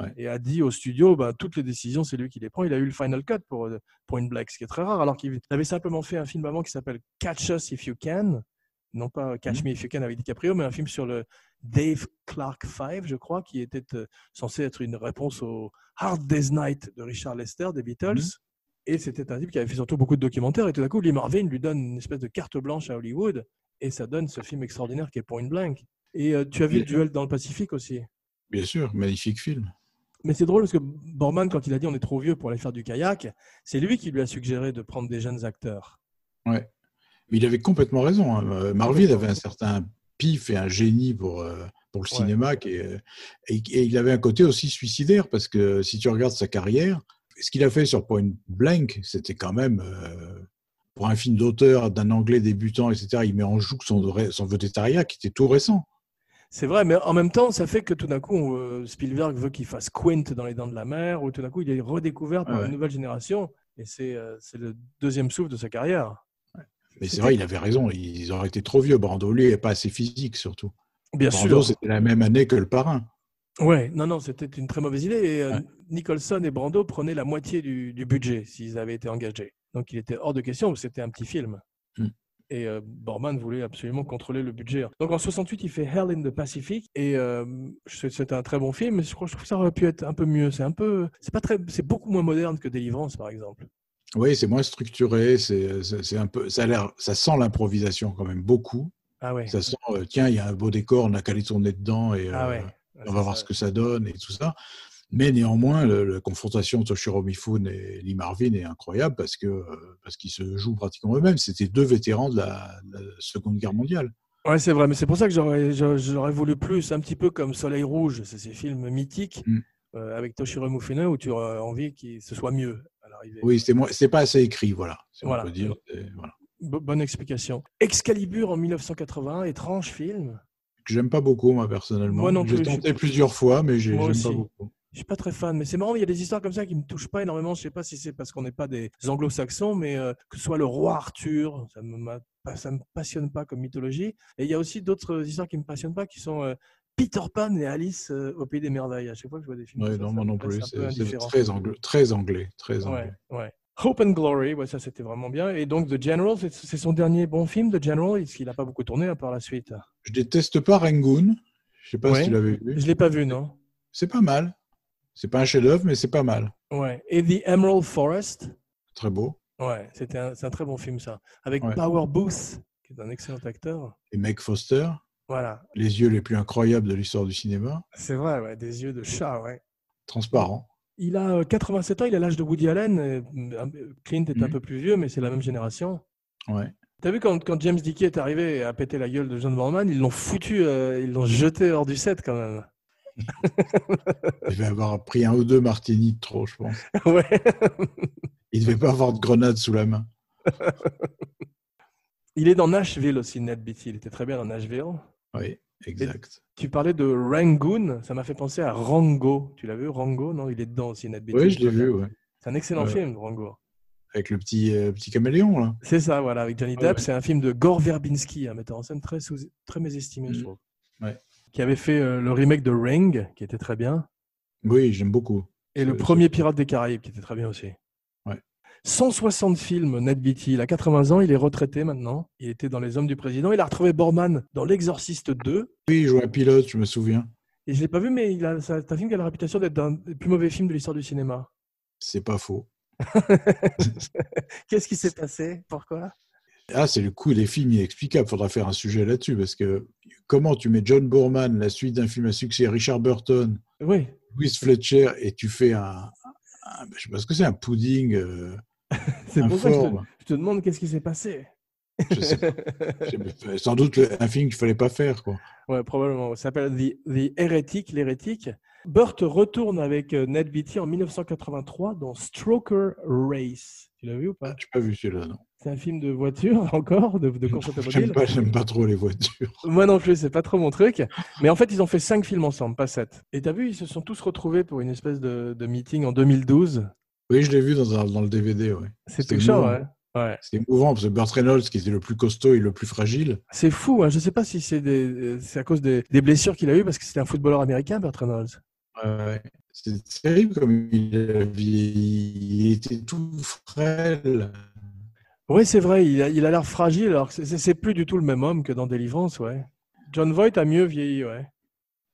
Speaker 2: Ouais.
Speaker 1: et a dit au studio, bah, toutes les décisions, c'est lui qui les prend. Il a eu le final cut pour, euh, pour une blague, ce qui est très rare, alors qu'il avait simplement fait un film avant qui s'appelle Catch Us If You Can, non pas Catch
Speaker 2: Mhm.
Speaker 1: Me If You Can avec DiCaprio, mais un film sur le Dave Clark Five, je crois, qui était euh, censé être une réponse au Hard Day's Night de Richard Lester des Beatles.
Speaker 2: Mhm.
Speaker 1: Et c'était un type qui avait fait surtout beaucoup de documentaires. Et tout d'un coup, Lee Marvin lui donne une espèce de carte blanche à Hollywood. Et ça donne ce film extraordinaire qui est Point Blank. Et euh, tu as vu le duel dans le Pacifique aussi?
Speaker 2: Bien sûr, magnifique film.
Speaker 1: Mais c'est drôle parce que Borman, quand il a dit on est trop vieux pour aller faire du kayak, c'est lui qui lui a suggéré de prendre des jeunes acteurs.
Speaker 2: Ouais. Mais il avait complètement raison. hein. Euh, Marvin avait un certain pif et un génie pour, euh, pour le
Speaker 1: Ouais.
Speaker 2: cinéma. Qui est- et, et il avait un côté aussi suicidaire parce que si tu regardes sa carrière, ce qu'il a fait sur Point Blank, c'était quand même, euh, pour un film d'auteur, d'un anglais débutant, etc., il met en joue son, son Vedettariat qui était tout récent.
Speaker 1: C'est vrai, mais en même temps, ça fait que tout d'un coup, euh, Spielberg veut qu'il fasse Quint dans Les Dents de la Mer, ou tout d'un coup, il est redécouvert par
Speaker 2: Ouais.
Speaker 1: une nouvelle génération. Et euh, c'est le deuxième souffle de sa carrière.
Speaker 2: Mais c'est vrai, il avait raison. Ils auraient été trop vieux. Brando, lui, n'est pas assez physique, surtout.
Speaker 1: Bien
Speaker 2: Brando,
Speaker 1: sûr.
Speaker 2: c'était la même année que le parrain.
Speaker 1: Ouais, non, non, c'était une très mauvaise idée. Et euh,
Speaker 2: Ouais.
Speaker 1: Nicholson et Brando prenaient la moitié du, du budget s'ils avaient été engagés. Donc il était hors de question, c'était un petit film.
Speaker 2: Mm.
Speaker 1: Et euh, Borman voulait absolument contrôler le budget. Donc en 68, il fait Hell in the Pacific. Et euh, c'est c'est un très bon film, mais je crois, je trouve que ça aurait pu être un peu mieux. C'est un peu, c'est pas très, c'est beaucoup moins moderne que Délivrance, par exemple.
Speaker 2: Oui, c'est moins structuré. C'est un peu, ça a l'air, ça sent l'improvisation quand même beaucoup.
Speaker 1: Ah ouais.
Speaker 2: Ça sent, euh, tiens, il y a un beau décor, on a qu'à aller tourner dedans et
Speaker 1: Ah
Speaker 2: euh,
Speaker 1: ouais.
Speaker 2: on va voir ce que ça donne et tout ça. Mais néanmoins, le- la confrontation Toshiro Mifune et Lee Marvin est incroyable parce que euh, parce qu'ils se jouent pratiquement eux-mêmes. C'était deux vétérans de la, de la Seconde Guerre mondiale.
Speaker 1: Ouais, c'est vrai, mais c'est pour ça que j'aurais, voulu plus, un petit peu comme Soleil Rouge, c'est ces films mythiques
Speaker 2: Mm.
Speaker 1: euh, avec Toshiro Mifune où tu aurais envie que ce soit mieux l'arrivée.
Speaker 2: Oui, moins- c'était pas assez écrit, voilà. Si
Speaker 1: Voilà.
Speaker 2: on peut dire. Et voilà.
Speaker 1: Bo- bonne explication. Excalibur en 1981, étrange film.
Speaker 2: Que J'aime pas beaucoup moi personnellement.
Speaker 1: Moi non
Speaker 2: J'ai
Speaker 1: plus, suis
Speaker 2: tenté plusieurs fois, mais j'ai- j'aime pas beaucoup.
Speaker 1: Je suis pas très fan, mais c'est marrant, il y a des histoires comme ça qui me touchent pas énormément. Je sais pas si c'est parce qu'on n'est pas des anglo-saxons, mais euh, que ce soit le roi Arthur, ça me, ça me passionne pas comme mythologie. Et il y a aussi d'autres histoires qui me passionnent pas, qui sont euh, Peter Pan et Alice euh, au pays des merveilles. À chaque fois que je vois des films,
Speaker 2: Ouais,
Speaker 1: ça,
Speaker 2: non,
Speaker 1: ça
Speaker 2: moi non plus. C'est très anglais, très anglais, très anglais.
Speaker 1: Ouais, ouais. Hope and Glory, ouais, ça c'était vraiment bien. Et donc The General, c'est son dernier bon film, The General, parce qu'il n'a pas beaucoup tourné à part la suite.
Speaker 2: Je déteste pas Rangoon. Je sais pas
Speaker 1: Ouais.
Speaker 2: si tu l'avais vu.
Speaker 1: Je l'ai pas vu, non
Speaker 2: C'est pas mal. C'est pas un chef-d'œuvre, mais c'est pas mal.
Speaker 1: Ouais. Et The Emerald Forest,
Speaker 2: Très beau.
Speaker 1: ouais, c'était un, c'est un très bon film ça, avec
Speaker 2: Ouais.
Speaker 1: Power Booth, qui est un excellent acteur.
Speaker 2: Et Meg Foster,
Speaker 1: Voilà,
Speaker 2: les yeux les plus incroyables de l'histoire du cinéma,
Speaker 1: c'est vrai, ouais, des yeux de chat, ouais.
Speaker 2: transparent.
Speaker 1: Il a euh, 87 ans, il a l'âge de Woody Allen. euh, Clint est un
Speaker 2: Mhm.
Speaker 1: peu plus vieux, mais c'est la même génération.
Speaker 2: Ouais.
Speaker 1: T'as vu quand, quand James Dickey est arrivé et a pété la gueule de John Borman, ils l'ont foutu, euh, ils l'ont jeté hors du set quand même. [LAUGHS]
Speaker 2: Il devait avoir pris un ou deux martinis de trop, je pense. [LAUGHS]
Speaker 1: ouais.
Speaker 2: Il devait pas avoir de grenade sous la main. [LAUGHS]
Speaker 1: Il est dans Nashville aussi, Ned Beatty. Il était très bien dans Nashville.
Speaker 2: Oui, exact.
Speaker 1: Tu parlais de Rangoon, ça m'a fait penser à Rango. Tu l'as vu, Rango? Non, il est dedans aussi, Beatty.
Speaker 2: Oui, je l'ai vu, ouais.
Speaker 1: C'est un excellent
Speaker 2: Ouais.
Speaker 1: film, Rango.
Speaker 2: Avec le petit, euh, petit caméléon, là.
Speaker 1: C'est ça, voilà, avec Johnny Depp.
Speaker 2: ouais.
Speaker 1: C'est un film de Gore Verbinski, un metteur en scène très, sous- très mésestimé, je
Speaker 2: Mhm.
Speaker 1: trouve.
Speaker 2: Ouais.
Speaker 1: Qui avait fait euh, le remake de Ring, qui était très bien.
Speaker 2: Oui, j'aime beaucoup.
Speaker 1: Et le premier Pirate des Caraïbes, qui était très bien aussi.
Speaker 2: Ouais.
Speaker 1: 160 films, Ned Beatty. Il a 80 ans, il est retraité maintenant. Il était dans Les Hommes du Président. Il a retrouvé Borman dans L'Exorciste 2.
Speaker 2: Oui, il jouait un pilote, je me souviens.
Speaker 1: Et je l'ai pas vu, mais il a, c'est un film qui a la réputation d'être un des plus mauvais films de l'histoire du cinéma.
Speaker 2: C'est pas faux. [LAUGHS]
Speaker 1: Qu'est-ce qui s'est passé? Pourquoi?
Speaker 2: Ah, c'est le coup des films inexplicables. Faudra faire un sujet là-dessus parce que comment tu mets John Boorman, la suite d'un film à succès, Richard Burton,
Speaker 1: Oui.
Speaker 2: Louis Fletcher, et tu fais un, un- je sais pas ce que c'est, un pudding euh, [LAUGHS]
Speaker 1: C'est pour ça que je te, je demande qu'est-ce qui s'est passé.
Speaker 2: Je sais pas. [LAUGHS] Sans doute un film qu'il fallait pas faire, quoi.
Speaker 1: Ouais, probablement. Ça s'appelle The, The Heretic, l'hérétique. Burt retourne avec euh, Ned Beatty en 1983 dans Stroker Race. Tu l'as vu ou pas?
Speaker 2: J'ai pas vu celui-là, non.
Speaker 1: C'est un film de voiture [LAUGHS] encore, de, de course automobile.
Speaker 2: J'aime pas, j'aime pas trop les voitures.
Speaker 1: Moi non plus, c'est pas trop mon truc. Mais en fait, ils ont fait cinq films ensemble, pas sept. Et t'as vu, ils se sont tous retrouvés pour une espèce de, de meeting en 2012.
Speaker 2: Oui, je l'ai vu dans, un- dans le DVD, ouais.
Speaker 1: C'est touchant, ouais. ouais.
Speaker 2: C'était émouvant parce que Burt Reynolds, qui était le plus costaud et le plus fragile,
Speaker 1: C'est fou, hein. je sais pas si c'est c'est à cause des, des blessures qu'il a eues, parce que c'était un footballeur américain, Burt Reynolds.
Speaker 2: Ouais, c'est terrible comme il a vieilli. Il était tout frêle.
Speaker 1: Oui, c'est vrai, il a il a l'air fragile, alors c'est- c'est c'est plus du tout le même homme que dans Deliverance, ouais. John Voight a mieux vieilli, ouais.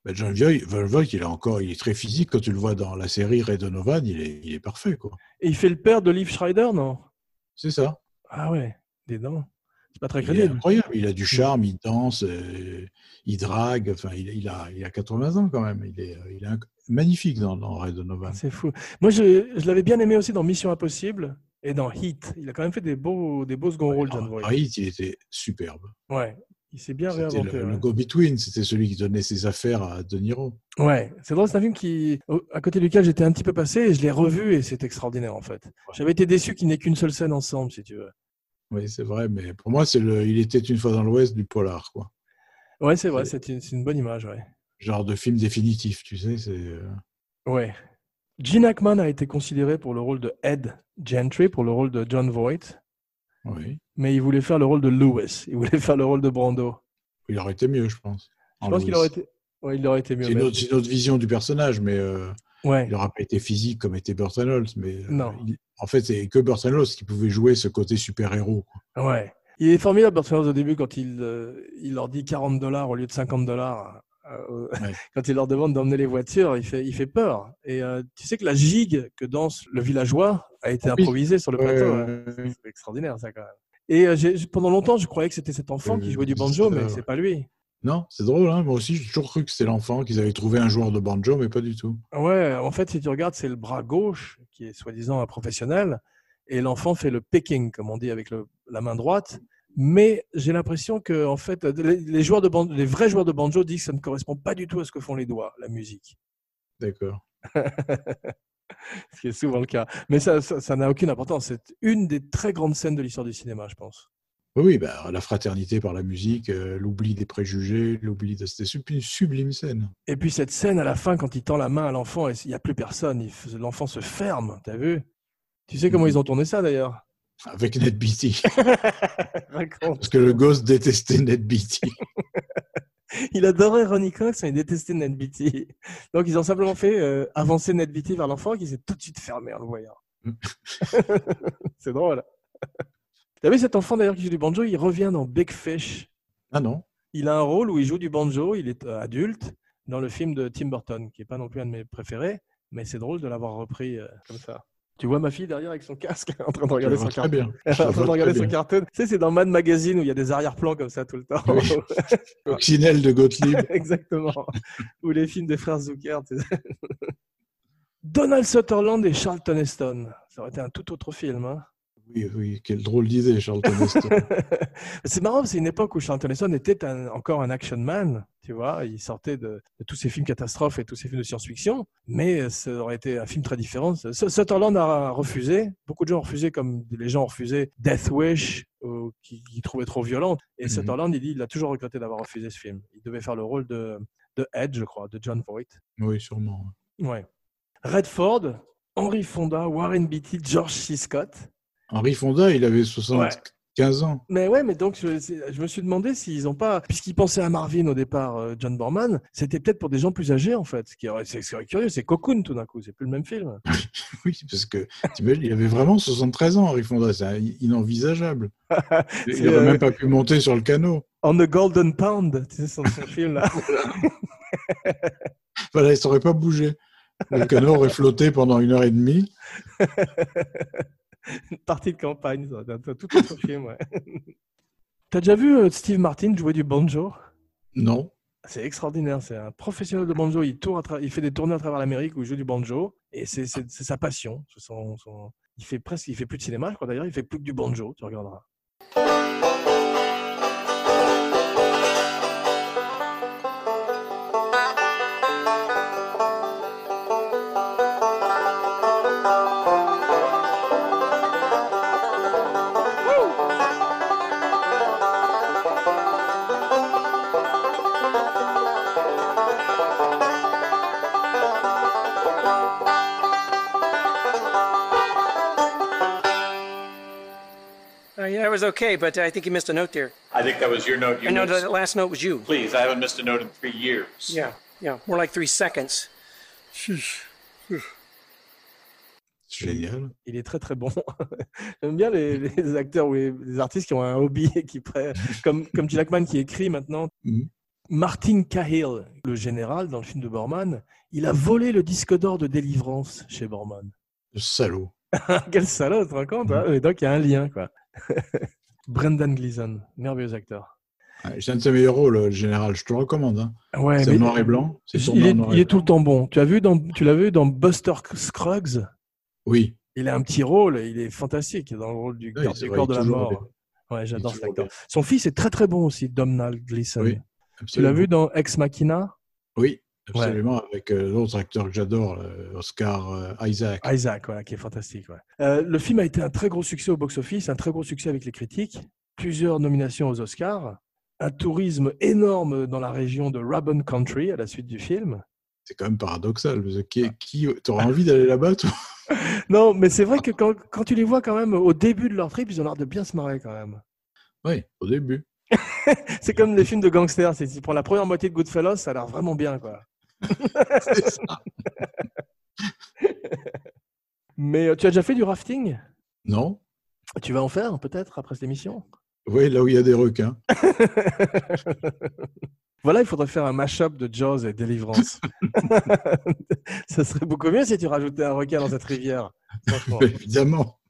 Speaker 2: Ben, John Voight, il, est encore, il est très physique. Quand tu le vois dans la série Ray Donovan, il est, il est parfait. quoi.
Speaker 1: Et il fait le père de Liv Schreider, non?
Speaker 2: C'est ça.
Speaker 1: Ah ouais, des dents. C'est pas très
Speaker 2: Il est
Speaker 1: crédible.
Speaker 2: incroyable. Il a du charme, il danse, euh, il drague. Enfin, il, il a, il a 80 ans quand même. Il est, euh, il est magnifique dans, dans Ray Donovan.
Speaker 1: C'est fou. Moi, je, je l'avais bien aimé aussi dans Mission Impossible et dans Heat. Il a quand même fait des beaux, des beaux second rôles, John Voight.
Speaker 2: Ah, il était superbe.
Speaker 1: Ouais, il s'est bien réinventé.
Speaker 2: le,
Speaker 1: ouais.
Speaker 2: le go-between, c'était celui qui donnait ses affaires à De Niro.
Speaker 1: Ouais, c'est drôle, c'est un film qui, à côté duquel j'étais un petit peu passé et je l'ai revu et c'est extraordinaire en fait. J'avais été déçu qu'il n'ait qu'une seule scène ensemble, si tu veux.
Speaker 2: Oui, c'est vrai, mais pour moi, c'est le, il était une fois dans l'Ouest du polar, quoi.
Speaker 1: Ouais, c'est vrai,
Speaker 2: C'est-
Speaker 1: c'est une, c'est une bonne image, ouais.
Speaker 2: Genre de film définitif, tu sais. C'est euh,
Speaker 1: Ouais. Gene Hackman a été considéré pour le rôle de Ed Gentry, pour le rôle de John Voight,
Speaker 2: oui.
Speaker 1: Mais il voulait faire le rôle de Lewis, il voulait faire le rôle de Brando.
Speaker 2: Il aurait été mieux, je pense.
Speaker 1: Je
Speaker 2: en
Speaker 1: pense qu'il aurait été, ouais, il aurait été mieux.
Speaker 2: C'est une, autre- c'est une autre vision du personnage, mais euh,
Speaker 1: Ouais.
Speaker 2: il n'aurait pas été physique comme était Burt Reynolds. Mais euh,
Speaker 1: Non.
Speaker 2: il- en fait, c'est que Burt Reynolds qui pouvait jouer ce côté super-héros.
Speaker 1: Ouais. Il est formidable, Burt Reynolds, au début, quand il, euh, il leur dit 40 dollars au lieu de 50 dollars.
Speaker 2: Ouais. [LAUGHS]
Speaker 1: quand il leur demande d'emmener les voitures, il fait, il fait peur. Et tu sais que la gigue que danse le villageois a été
Speaker 2: Oui.
Speaker 1: improvisée sur le plateau. hein. C'est extraordinaire, ça, quand même. Et euh, pendant longtemps, je croyais que c'était cet enfant qui
Speaker 2: Euh,
Speaker 1: jouait du banjo, mais c'est pas lui.
Speaker 2: Non, c'est drôle. Hein Moi aussi, j'ai toujours cru que c'était l'enfant, qu'ils avaient trouvé un joueur de banjo, mais pas du tout.
Speaker 1: Ouais, en fait, si tu regardes, c'est le bras gauche qui est soi-disant un professionnel, et l'enfant fait le picking, comme on dit, avec le- la main droite. Mais j'ai l'impression que, en fait, les, les joueurs de ban- les vrais joueurs de banjo disent que ça ne correspond pas du tout à ce que font les doigts, la musique.
Speaker 2: D'accord. [LAUGHS] [LAUGHS]
Speaker 1: ce qui est souvent le cas. Mais ça ça- n'a aucune importance. C'est une des très grandes scènes de l'histoire du cinéma, je pense.
Speaker 2: Oui, oui, bah, la fraternité par la musique, euh, l'oubli des préjugés, l'oubli de... C'était sub- une sublime scène.
Speaker 1: Et puis cette scène à la fin, quand il tend la main à l'enfant et il n'y a plus personne, l'enfant se ferme, t'as vu? Tu sais comment
Speaker 2: Mhm.
Speaker 1: ils ont tourné ça d'ailleurs?
Speaker 2: Avec Ned Beatty. [LAUGHS] Parce que le gosse détestait Ned Beatty. [LAUGHS] [LAUGHS]
Speaker 1: Il adorait Ronnie Cox, mais il détestait Ned Beatty. Donc ils ont simplement fait euh, avancer Ned Beatty vers l'enfant qui s'est tout de suite fermé en le voyant. [LAUGHS] C'est drôle. T'as vu cet enfant d'ailleurs qui joue du banjo? Il revient dans Big Fish.
Speaker 2: Ah non
Speaker 1: Il a un rôle où il joue du banjo, il est euh, adulte, dans le film de Tim Burton, qui n'est pas non plus un de mes préférés, mais c'est drôle de l'avoir repris euh, comme ça. Tu vois ma fille derrière avec son casque en train de regarder son cartoon.
Speaker 2: bien.
Speaker 1: En train de regarder son cartoon. Tu sais, c'est dans Mad Magazine où il y a des arrière-plans comme ça tout le temps.
Speaker 2: Oui. [LAUGHS] Coccinelle de Gottlieb. [LAUGHS]
Speaker 1: Exactement. Ou les films des frères Zucker. [LAUGHS] Donald Sutherland et Charlton Heston. Ça aurait été un tout autre film. hein.
Speaker 2: Oui, oui, quelle drôle d'idée, Charlton Heston. [LAUGHS]
Speaker 1: c'est marrant, c'est une époque où Charlton Heston était un- encore un action man, tu vois. Il sortait de, de tous ces films catastrophes et tous ces films de science-fiction, mais ça aurait été un film très différent. Sutherland a refusé, beaucoup de gens ont refusé, comme les gens ont refusé Death Wish, euh, qui, qui trouvaient trop violente. Et
Speaker 2: Mhm.
Speaker 1: Sutherland, il dit, il a toujours regretté d'avoir refusé ce film. Il devait faire le rôle de, de Ed, je crois, de John Voight.
Speaker 2: oui, sûrement.
Speaker 1: Ouais. Redford, Henry Fonda, Warren Beatty, George C. Scott.
Speaker 2: Henri Fonda, il avait 75 ans.
Speaker 1: Mais ouais, mais donc je, me suis demandé s'ils ont pas, puisqu'ils pensaient à Marvin au départ, euh, John Borman, c'était peut-être pour des gens plus âgés en fait. Ce qui C'est c'est curieux, c'est Cocoon tout d'un coup, c'est plus le même film. [LAUGHS]
Speaker 2: Oui, parce que il avait vraiment 73 ans, Henri Fonda. C'est inenvisageable. [LAUGHS] Il n'aurait
Speaker 1: euh,
Speaker 2: même pas pu monter sur le canot.
Speaker 1: On the Golden Pound, tu sais, son, son film là. [LAUGHS]
Speaker 2: Voilà, il ne saurait pas bouger. Le canot aurait flotté pendant une heure et demie.
Speaker 1: Une [LAUGHS] partie de campagne, ça, un tout autre film, ouais. [LAUGHS] T'as déjà vu euh, Steve Martin jouer du banjo?
Speaker 2: Non.
Speaker 1: C'est extraordinaire, c'est un professionnel de banjo. Il, tourne à tra- il fait des tournées à travers l'Amérique où il joue du banjo et c'est c'est- c'est sa passion. C'est son- son- Il fait presque, il fait plus de cinéma, je crois d'ailleurs, il fait plus que du banjo, tu regarderas.
Speaker 11: Uh, yeah, it was okay, but I think you missed a note there.
Speaker 12: I think that was your note. You
Speaker 11: I know
Speaker 12: missed.
Speaker 11: the last note was you.
Speaker 12: Please, I haven't missed a note in three years.
Speaker 11: Yeah, yeah, more like three seconds.
Speaker 2: Génial.
Speaker 1: Il est très très bon. [LAUGHS] J'aime bien les, les acteurs ou les, les artistes qui ont un hobby et qui prennent, comme, comme Gene Hackman qui écrit maintenant.
Speaker 2: Mhm.
Speaker 1: Martin Cahill, le général dans le film de Borman, il a volé le disque d'or de délivrance chez Borman.
Speaker 2: Le salaud. [LAUGHS]
Speaker 1: Quel salaud, tu te rends compte hein? Et donc il y a un lien, quoi. [LAUGHS] Brendan Gleeson, merveilleux acteur.
Speaker 2: C'est un de ses meilleurs rôles, le général. Je te le recommande. hein.
Speaker 1: Ouais,
Speaker 2: c'est noir et blanc.
Speaker 1: Il est, il tout le temps bon. Tu as vu dans, tu l'as vu dans Buster Scruggs?
Speaker 2: Oui.
Speaker 1: Il a un petit rôle, il est fantastique dans le rôle du,
Speaker 2: Oui,
Speaker 1: du
Speaker 2: vrai,
Speaker 1: corps de la mort. Ouais, j'adore cet acteur.
Speaker 2: bien.
Speaker 1: Son fils est très très bon aussi, Domhnall Gleeson.
Speaker 2: Oui,
Speaker 1: tu l'as vu dans Ex Machina?
Speaker 2: Oui,
Speaker 1: Ouais.
Speaker 2: absolument. Avec euh, l'autre acteur que j'adore, euh, Oscar euh, Isaac.
Speaker 1: Isaac, voilà, qui est fantastique. ouais. Le film a été un très gros succès au box-office, un très gros succès avec les critiques, plusieurs nominations aux Oscars, un tourisme énorme dans la région de Rabon Country à la suite du film.
Speaker 2: C'est quand même paradoxal. parce que Qui, qui t'auras envie d'aller là-bas, toi? [LAUGHS]
Speaker 1: Non, mais c'est vrai que quand, quand tu les vois quand même au début de leur trip, ils ont l'air de bien se marrer quand même.
Speaker 2: Oui, au début. [LAUGHS]
Speaker 1: C'est comme les films de gangsters. Si pour la première moitié de Goodfellas, ça a l'air vraiment bien, quoi. Mais euh, tu as déjà fait du rafting?
Speaker 2: Non
Speaker 1: Tu vas en faire peut-être après cette émission?
Speaker 2: Oui, là où il y a des requins. [LAUGHS]
Speaker 1: Voilà, il faudrait faire un mash-up de Jaws et Deliverance. [LAUGHS] ça serait beaucoup mieux si tu rajoutais un requin dans cette rivière. [LAUGHS]
Speaker 2: Évidemment.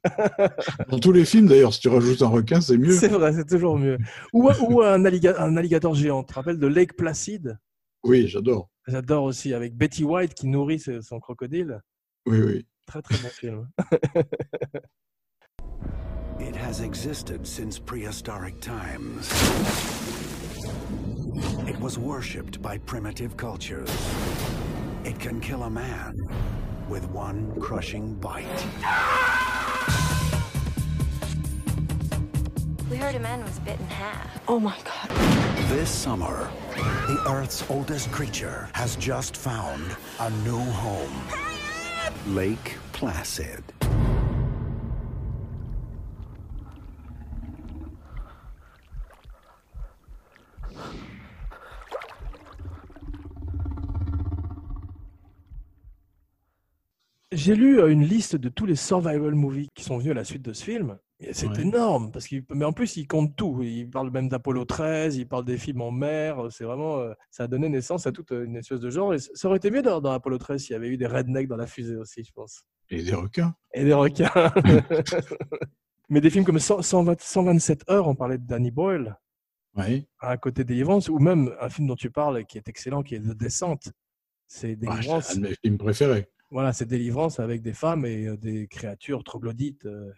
Speaker 2: Dans tous les films, d'ailleurs, si tu rajoutes un requin, c'est mieux.
Speaker 1: C'est vrai, c'est toujours mieux. Ou, ou un, alliga- un alligator géant. Tu te rappelles de Lake Placid?
Speaker 2: Oui, j'adore.
Speaker 1: J'adore aussi, avec Betty White qui nourrit son crocodile.
Speaker 2: Oui, oui.
Speaker 1: Très très bon film. [LAUGHS]
Speaker 13: It has existed since prehistoric times. It was worshipped by primitive cultures. It can kill a man with one crushing bite.
Speaker 14: We heard a man was bit in half.
Speaker 15: Oh my god.
Speaker 13: This summer, the Earth's oldest creature has just found a new home Lake Placid.
Speaker 1: J'ai lu euh, une liste de tous les survival movies qui sont venus à la suite de ce film. C'est
Speaker 2: Ouais.
Speaker 1: énorme, parce qu'il, mais en plus, il compte tout. Il parle même d'Apollo 13, il parle des films en mer. C'est vraiment, euh, ça a donné naissance à toute une espèce de genre. Et ça aurait été mieux dans, dans Apollo 13 s'il y avait eu des rednecks dans la fusée aussi, je pense.
Speaker 2: Et des requins.
Speaker 1: Et des requins. [LAUGHS] [LAUGHS] mais des films comme 100 120 127 heures, on parlait de Danny Boyle,
Speaker 2: Oui.
Speaker 1: à côté des Deliverance, ou même un film dont tu parles qui est excellent, qui est The Descente. C'est
Speaker 2: Ah,
Speaker 1: Deliverance.
Speaker 2: c'est un de mes films préférés.
Speaker 1: Voilà, c'est délivrance avec des femmes et euh, des créatures troglodytes. euh,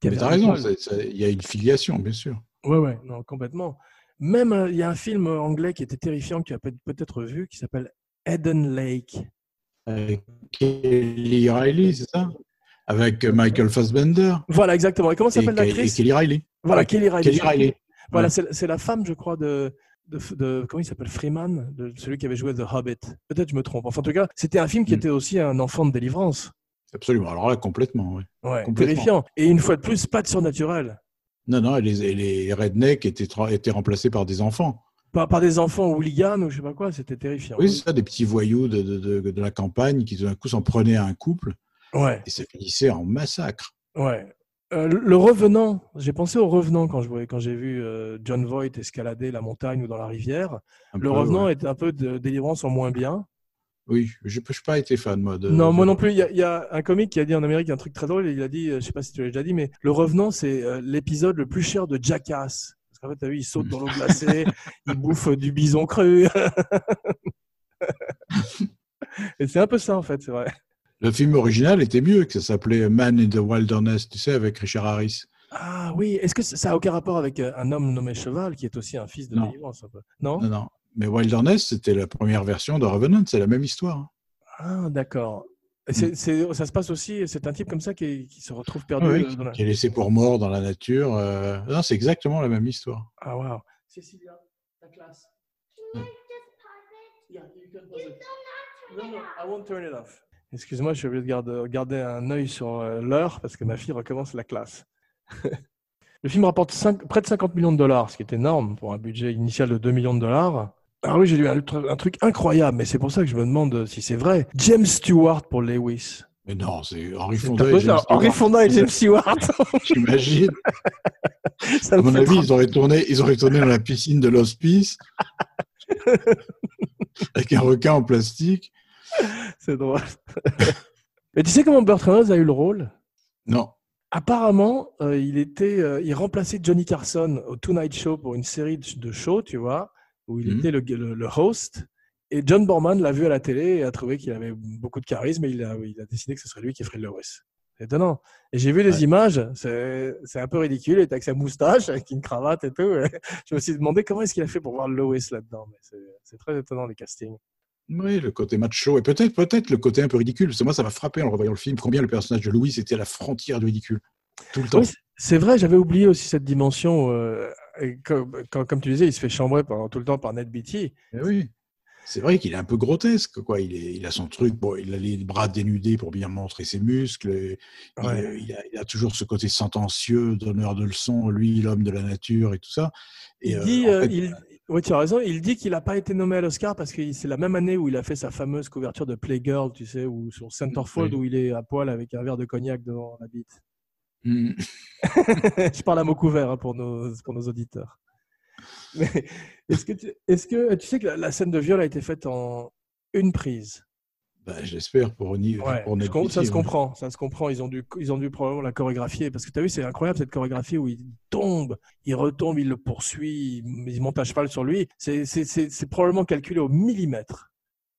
Speaker 1: qui
Speaker 2: Mais t'as raison, il y a une filiation, bien sûr.
Speaker 1: Ouais, ouais, non, complètement. Même, euh, il y a un film anglais qui était terrifiant que tu as peut- peut-être vu qui s'appelle Eden Lake.
Speaker 2: Avec Kelly Riley, c'est ça? Avec Michael Fassbender.
Speaker 1: Voilà, exactement. Et comment s'appelle l'actrice?
Speaker 2: Kelly Riley.
Speaker 1: Voilà,
Speaker 2: Ouais,
Speaker 1: Kelly Riley.
Speaker 2: Kelly Riley.
Speaker 1: Voilà,
Speaker 2: Ouais.
Speaker 1: c'est la femme, je crois, de, de, de- comment il s'appelle Freeman, de celui qui avait joué The Hobbit. Peut-être je me trompe. Enfin, en tout cas, c'était un film qui
Speaker 2: Mm.
Speaker 1: était aussi un enfant de délivrance.
Speaker 2: Absolument. Alors là, complètement. Oui.
Speaker 1: Ouais,
Speaker 2: Complètement.
Speaker 1: terrifiant. Et une fois de plus, pas de surnaturel.
Speaker 2: Non, non, et les, et les rednecks étaient, étaient remplacés par des enfants.
Speaker 1: Par, par des enfants hooligans ou je sais pas quoi, c'était terrifiant.
Speaker 2: Oui, c'est ça, des petits voyous de, de, de, de la campagne qui tout d'un coup s'en prenaient à un couple
Speaker 1: Ouais,
Speaker 2: et ça finissait en massacre.
Speaker 1: ouais. Euh, le revenant, j'ai pensé au revenant quand je voyais, quand j'ai vu euh, John Voight escalader la montagne ou dans la rivière.
Speaker 2: Un
Speaker 1: Le
Speaker 2: peu,
Speaker 1: revenant
Speaker 2: ouais.
Speaker 1: est un peu de délivrance en moins bien.
Speaker 2: Oui, je n'ai pas été fan, moi. De,
Speaker 1: non,
Speaker 2: de-
Speaker 1: moi non plus. Il y, a, il y a un comique qui a dit en Amérique un truc très drôle. Il a dit, euh, je sais pas si tu l'as déjà dit, mais le revenant, c'est euh, l'épisode le plus cher de Jackass. Parce qu'en fait, t'as vu, il saute dans l'eau glacée, [LAUGHS] il bouffe du bison cru. [LAUGHS] Et c'est un peu ça, en fait, c'est vrai.
Speaker 2: Le film original était mieux, que ça s'appelait Man in the Wilderness, tu sais, avec Richard Harris.
Speaker 1: Ah oui, est-ce que ça n'a aucun rapport avec euh, un homme nommé Cheval, qui est aussi un fils de
Speaker 2: Non.
Speaker 1: Non,
Speaker 2: Non, non. Mais Wilderness, c'était la première version de Revenant, c'est la même histoire. hein.
Speaker 1: Ah, d'accord. C'est- ça se passe aussi, c'est un type comme ça qui, qui se retrouve perdu.
Speaker 2: Oui,
Speaker 1: la-
Speaker 2: qui est laissé pour mort dans la nature. euh, Non, c'est exactement la même histoire.
Speaker 1: Ah, waouh. Cécilia, ta classe. Yeah, you can pause it. No, no, I won't turn it off. Excuse-moi, je suis obligé de garder, garder un œil sur euh, l'heure parce que ma fille recommence la classe. [LAUGHS] Le film rapporte près de 50 millions de dollars, ce qui est énorme pour un budget initial de 2 millions de dollars. Ah oui, j'ai lu un, tr- un truc incroyable, mais c'est pour ça que je me demande si c'est vrai. James Stewart pour Lewis.
Speaker 2: Mais non, c'est Henri Fonda. et James
Speaker 1: Henry
Speaker 2: Stewart.
Speaker 1: Fonda et James Stewart. [LAUGHS]
Speaker 2: J'imagine. [LAUGHS] À mon avis, ils auraient tourné, ils auraient tourné dans la piscine de l'hospice avec un requin en plastique. [LAUGHS]
Speaker 1: C'est drôle. Mais tu sais comment Burt Reynolds a eu le rôle?
Speaker 2: Non.
Speaker 1: Apparemment, euh, il était, euh, il remplaçait Johnny Carson au Tonight Show pour une série de, shows, tu vois, où il
Speaker 2: Mhm.
Speaker 1: était le, le- le host. Et John Borman l'a vu à la télé et a trouvé qu'il avait beaucoup de charisme et il a, il a décidé que ce serait lui qui ferait le Lewis. C'est étonnant. Et j'ai vu des
Speaker 2: Ouais.
Speaker 1: images, c'est un peu ridicule, il était avec sa moustache, avec une cravate et tout. et [LAUGHS] je me suis demandé comment est-ce qu'il a fait pour voir Lewis là-dedans. C'est très étonnant les castings.
Speaker 2: Oui, le côté macho et peut-être peut-être le côté un peu ridicule. Parce que moi, ça m'a frappé en revoyant le film combien le personnage de Louis était à la frontière du ridicule tout le temps.
Speaker 1: Oui, c'est vrai, j'avais oublié aussi cette dimension. euh, comme, comme- comme tu disais, il se fait chambrer tout le temps par Ned Beatty.
Speaker 2: Eh oui. C'est vrai qu'il est un peu grotesque, quoi. Il, est, il a son truc, bon, il a les bras dénudés pour bien montrer ses muscles. et il, a, il a toujours ce côté sentencieux, donneur de leçons, lui, l'homme de la nature et tout ça. Et,
Speaker 1: Il
Speaker 2: euh,
Speaker 1: dit,
Speaker 2: en
Speaker 1: euh,
Speaker 2: fait,
Speaker 1: il, ouais, tu as raison, il dit qu'il n'a pas été nommé à l'Oscar parce que c'est la même année où il a fait sa fameuse couverture de Playgirl, tu sais, ou sur Centerfold,
Speaker 2: Oui.
Speaker 1: où il est à poil avec un verre de cognac devant la bite.
Speaker 2: hmm, [LAUGHS]
Speaker 1: Je parle à mot couvert hein, pour, nos, pour nos auditeurs. Est-ce que, tu, est-ce que tu sais que la, la scène de viol a été faite en une prise?
Speaker 2: Bah, j'espère pour, Ni-
Speaker 1: Ouais,
Speaker 2: pour
Speaker 1: je ça se
Speaker 2: ouais.
Speaker 1: comprend, ça se comprend. Ils ont dû, ils ont dû probablement la chorégraphier parce que tu as vu, c'est incroyable cette chorégraphie où il tombe, il retombe, il le poursuit, il, monte à cheval sur lui. C'est, probablement calculé au millimètre.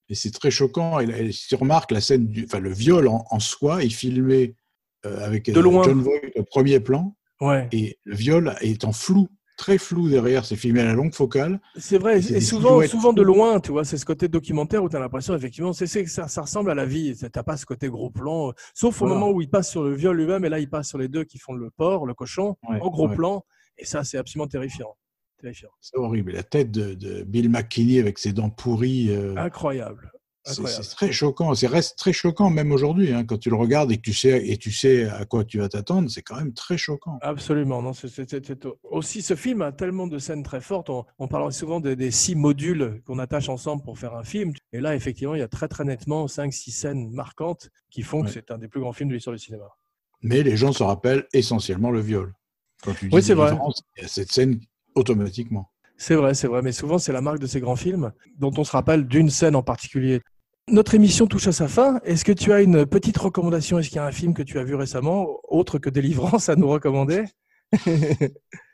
Speaker 2: Et c'est très choquant. Et, si tu remarques la scène, du, enfin le viol en, en soi est filmé euh, avec
Speaker 1: De
Speaker 2: euh,
Speaker 1: loin.
Speaker 2: John Voight au premier plan,
Speaker 1: Ouais,
Speaker 2: et le viol est en flou, très flou derrière. C'est filmé à la longue focale.
Speaker 1: c'est vrai.
Speaker 2: Et
Speaker 1: souvent, souvent de loin, tu vois, c'est ce côté documentaire où tu as l'impression, effectivement, c'est, ça, ça ressemble à la vie. T'as pas ce côté gros plan, euh, sauf au
Speaker 2: Voilà.
Speaker 1: moment où il passe sur le viol lui-même, et là, il passe sur les deux qui font le porc, le cochon,
Speaker 2: Ouais,
Speaker 1: en gros
Speaker 2: ouais.
Speaker 1: plan. Et ça, c'est absolument terrifiant. Terrifiant.
Speaker 2: C'est horrible. La tête de, de Bill McKinney avec ses dents pourries. euh,
Speaker 1: Incroyable.
Speaker 2: C'est très choquant. C'est reste très choquant même aujourd'hui hein, quand tu le regardes et que tu sais et tu sais à quoi tu vas t'attendre. C'est quand même très choquant.
Speaker 1: Absolument. Non, c'est- aussi, ce film a tellement de scènes très fortes. On, on parle souvent des, des six modules qu'on attache ensemble pour faire un film. Et là, effectivement, il y a très très nettement cinq, six scènes marquantes qui font que c'est un des plus grands films de l'histoire du cinéma.
Speaker 2: Mais les gens se rappellent essentiellement le viol. Quand tu dis
Speaker 1: Oui, c'est vrai.
Speaker 2: Il y a cette scène automatiquement.
Speaker 1: C'est vrai, c'est vrai. Mais souvent, c'est la marque de ces grands films dont on se rappelle d'une scène en particulier. Notre émission touche à sa fin. Est-ce que tu as une petite recommandation? Est-ce qu'il y a un film que tu as vu récemment, autre que Délivrance, à nous recommander? [LAUGHS]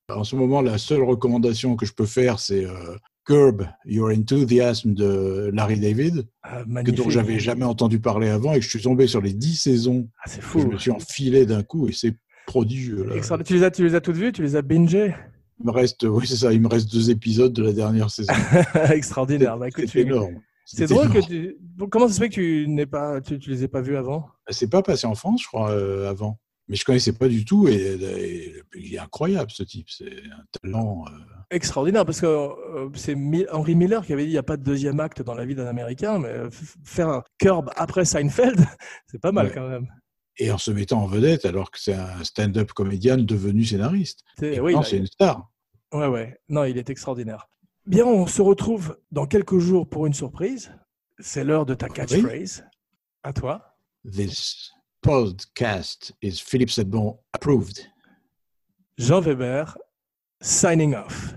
Speaker 2: En ce moment, la seule recommandation que je peux faire, c'est euh, Curb Your Enthusiasm de Larry David,
Speaker 1: Ah,
Speaker 2: que dont j'avais jamais entendu parler avant et que je suis tombé sur les dix saisons.
Speaker 1: Ah, c'est fou.
Speaker 2: Je me suis enfilé d'un coup et c'est prodigieux. là.
Speaker 1: Extraordinaire. Tu les, as, tu les as toutes vues? Tu les as bingées?
Speaker 2: Il me reste, oui, c'est ça, il me reste deux épisodes de la dernière saison. [LAUGHS]
Speaker 1: Extraordinaire. Bah,
Speaker 2: C'est énorme.
Speaker 1: C'est drôle que tu. Comment ça se fait que tu n'es pas, tu, tu les aies pas vus avant?
Speaker 2: C'est pas passé en France, je crois, euh, avant. Mais je connaissais pas du tout et, et il est incroyable ce type. C'est un talent. euh,
Speaker 1: Extraordinaire, parce que euh, c'est Henry Miller qui avait dit il n'y a pas de deuxième acte dans la vie d'un Américain, mais euh, faire un curb après Seinfeld, [LAUGHS] c'est pas mal
Speaker 2: Ouais.
Speaker 1: quand même.
Speaker 2: et en se mettant en vedette alors que c'est un stand-up comédien devenu scénariste.
Speaker 1: Oui,
Speaker 2: c'est une star.
Speaker 1: Ouais, ouais. Non, il est extraordinaire. Bien, on se retrouve dans quelques jours pour une surprise. C'est l'heure de ta catchphrase. À toi.
Speaker 2: This podcast is Philippe Sedbon approved.
Speaker 1: Jean Weber, signing off.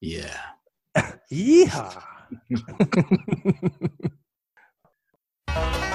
Speaker 2: Yeah. [LAUGHS]
Speaker 1: Yeehaw! [LAUGHS]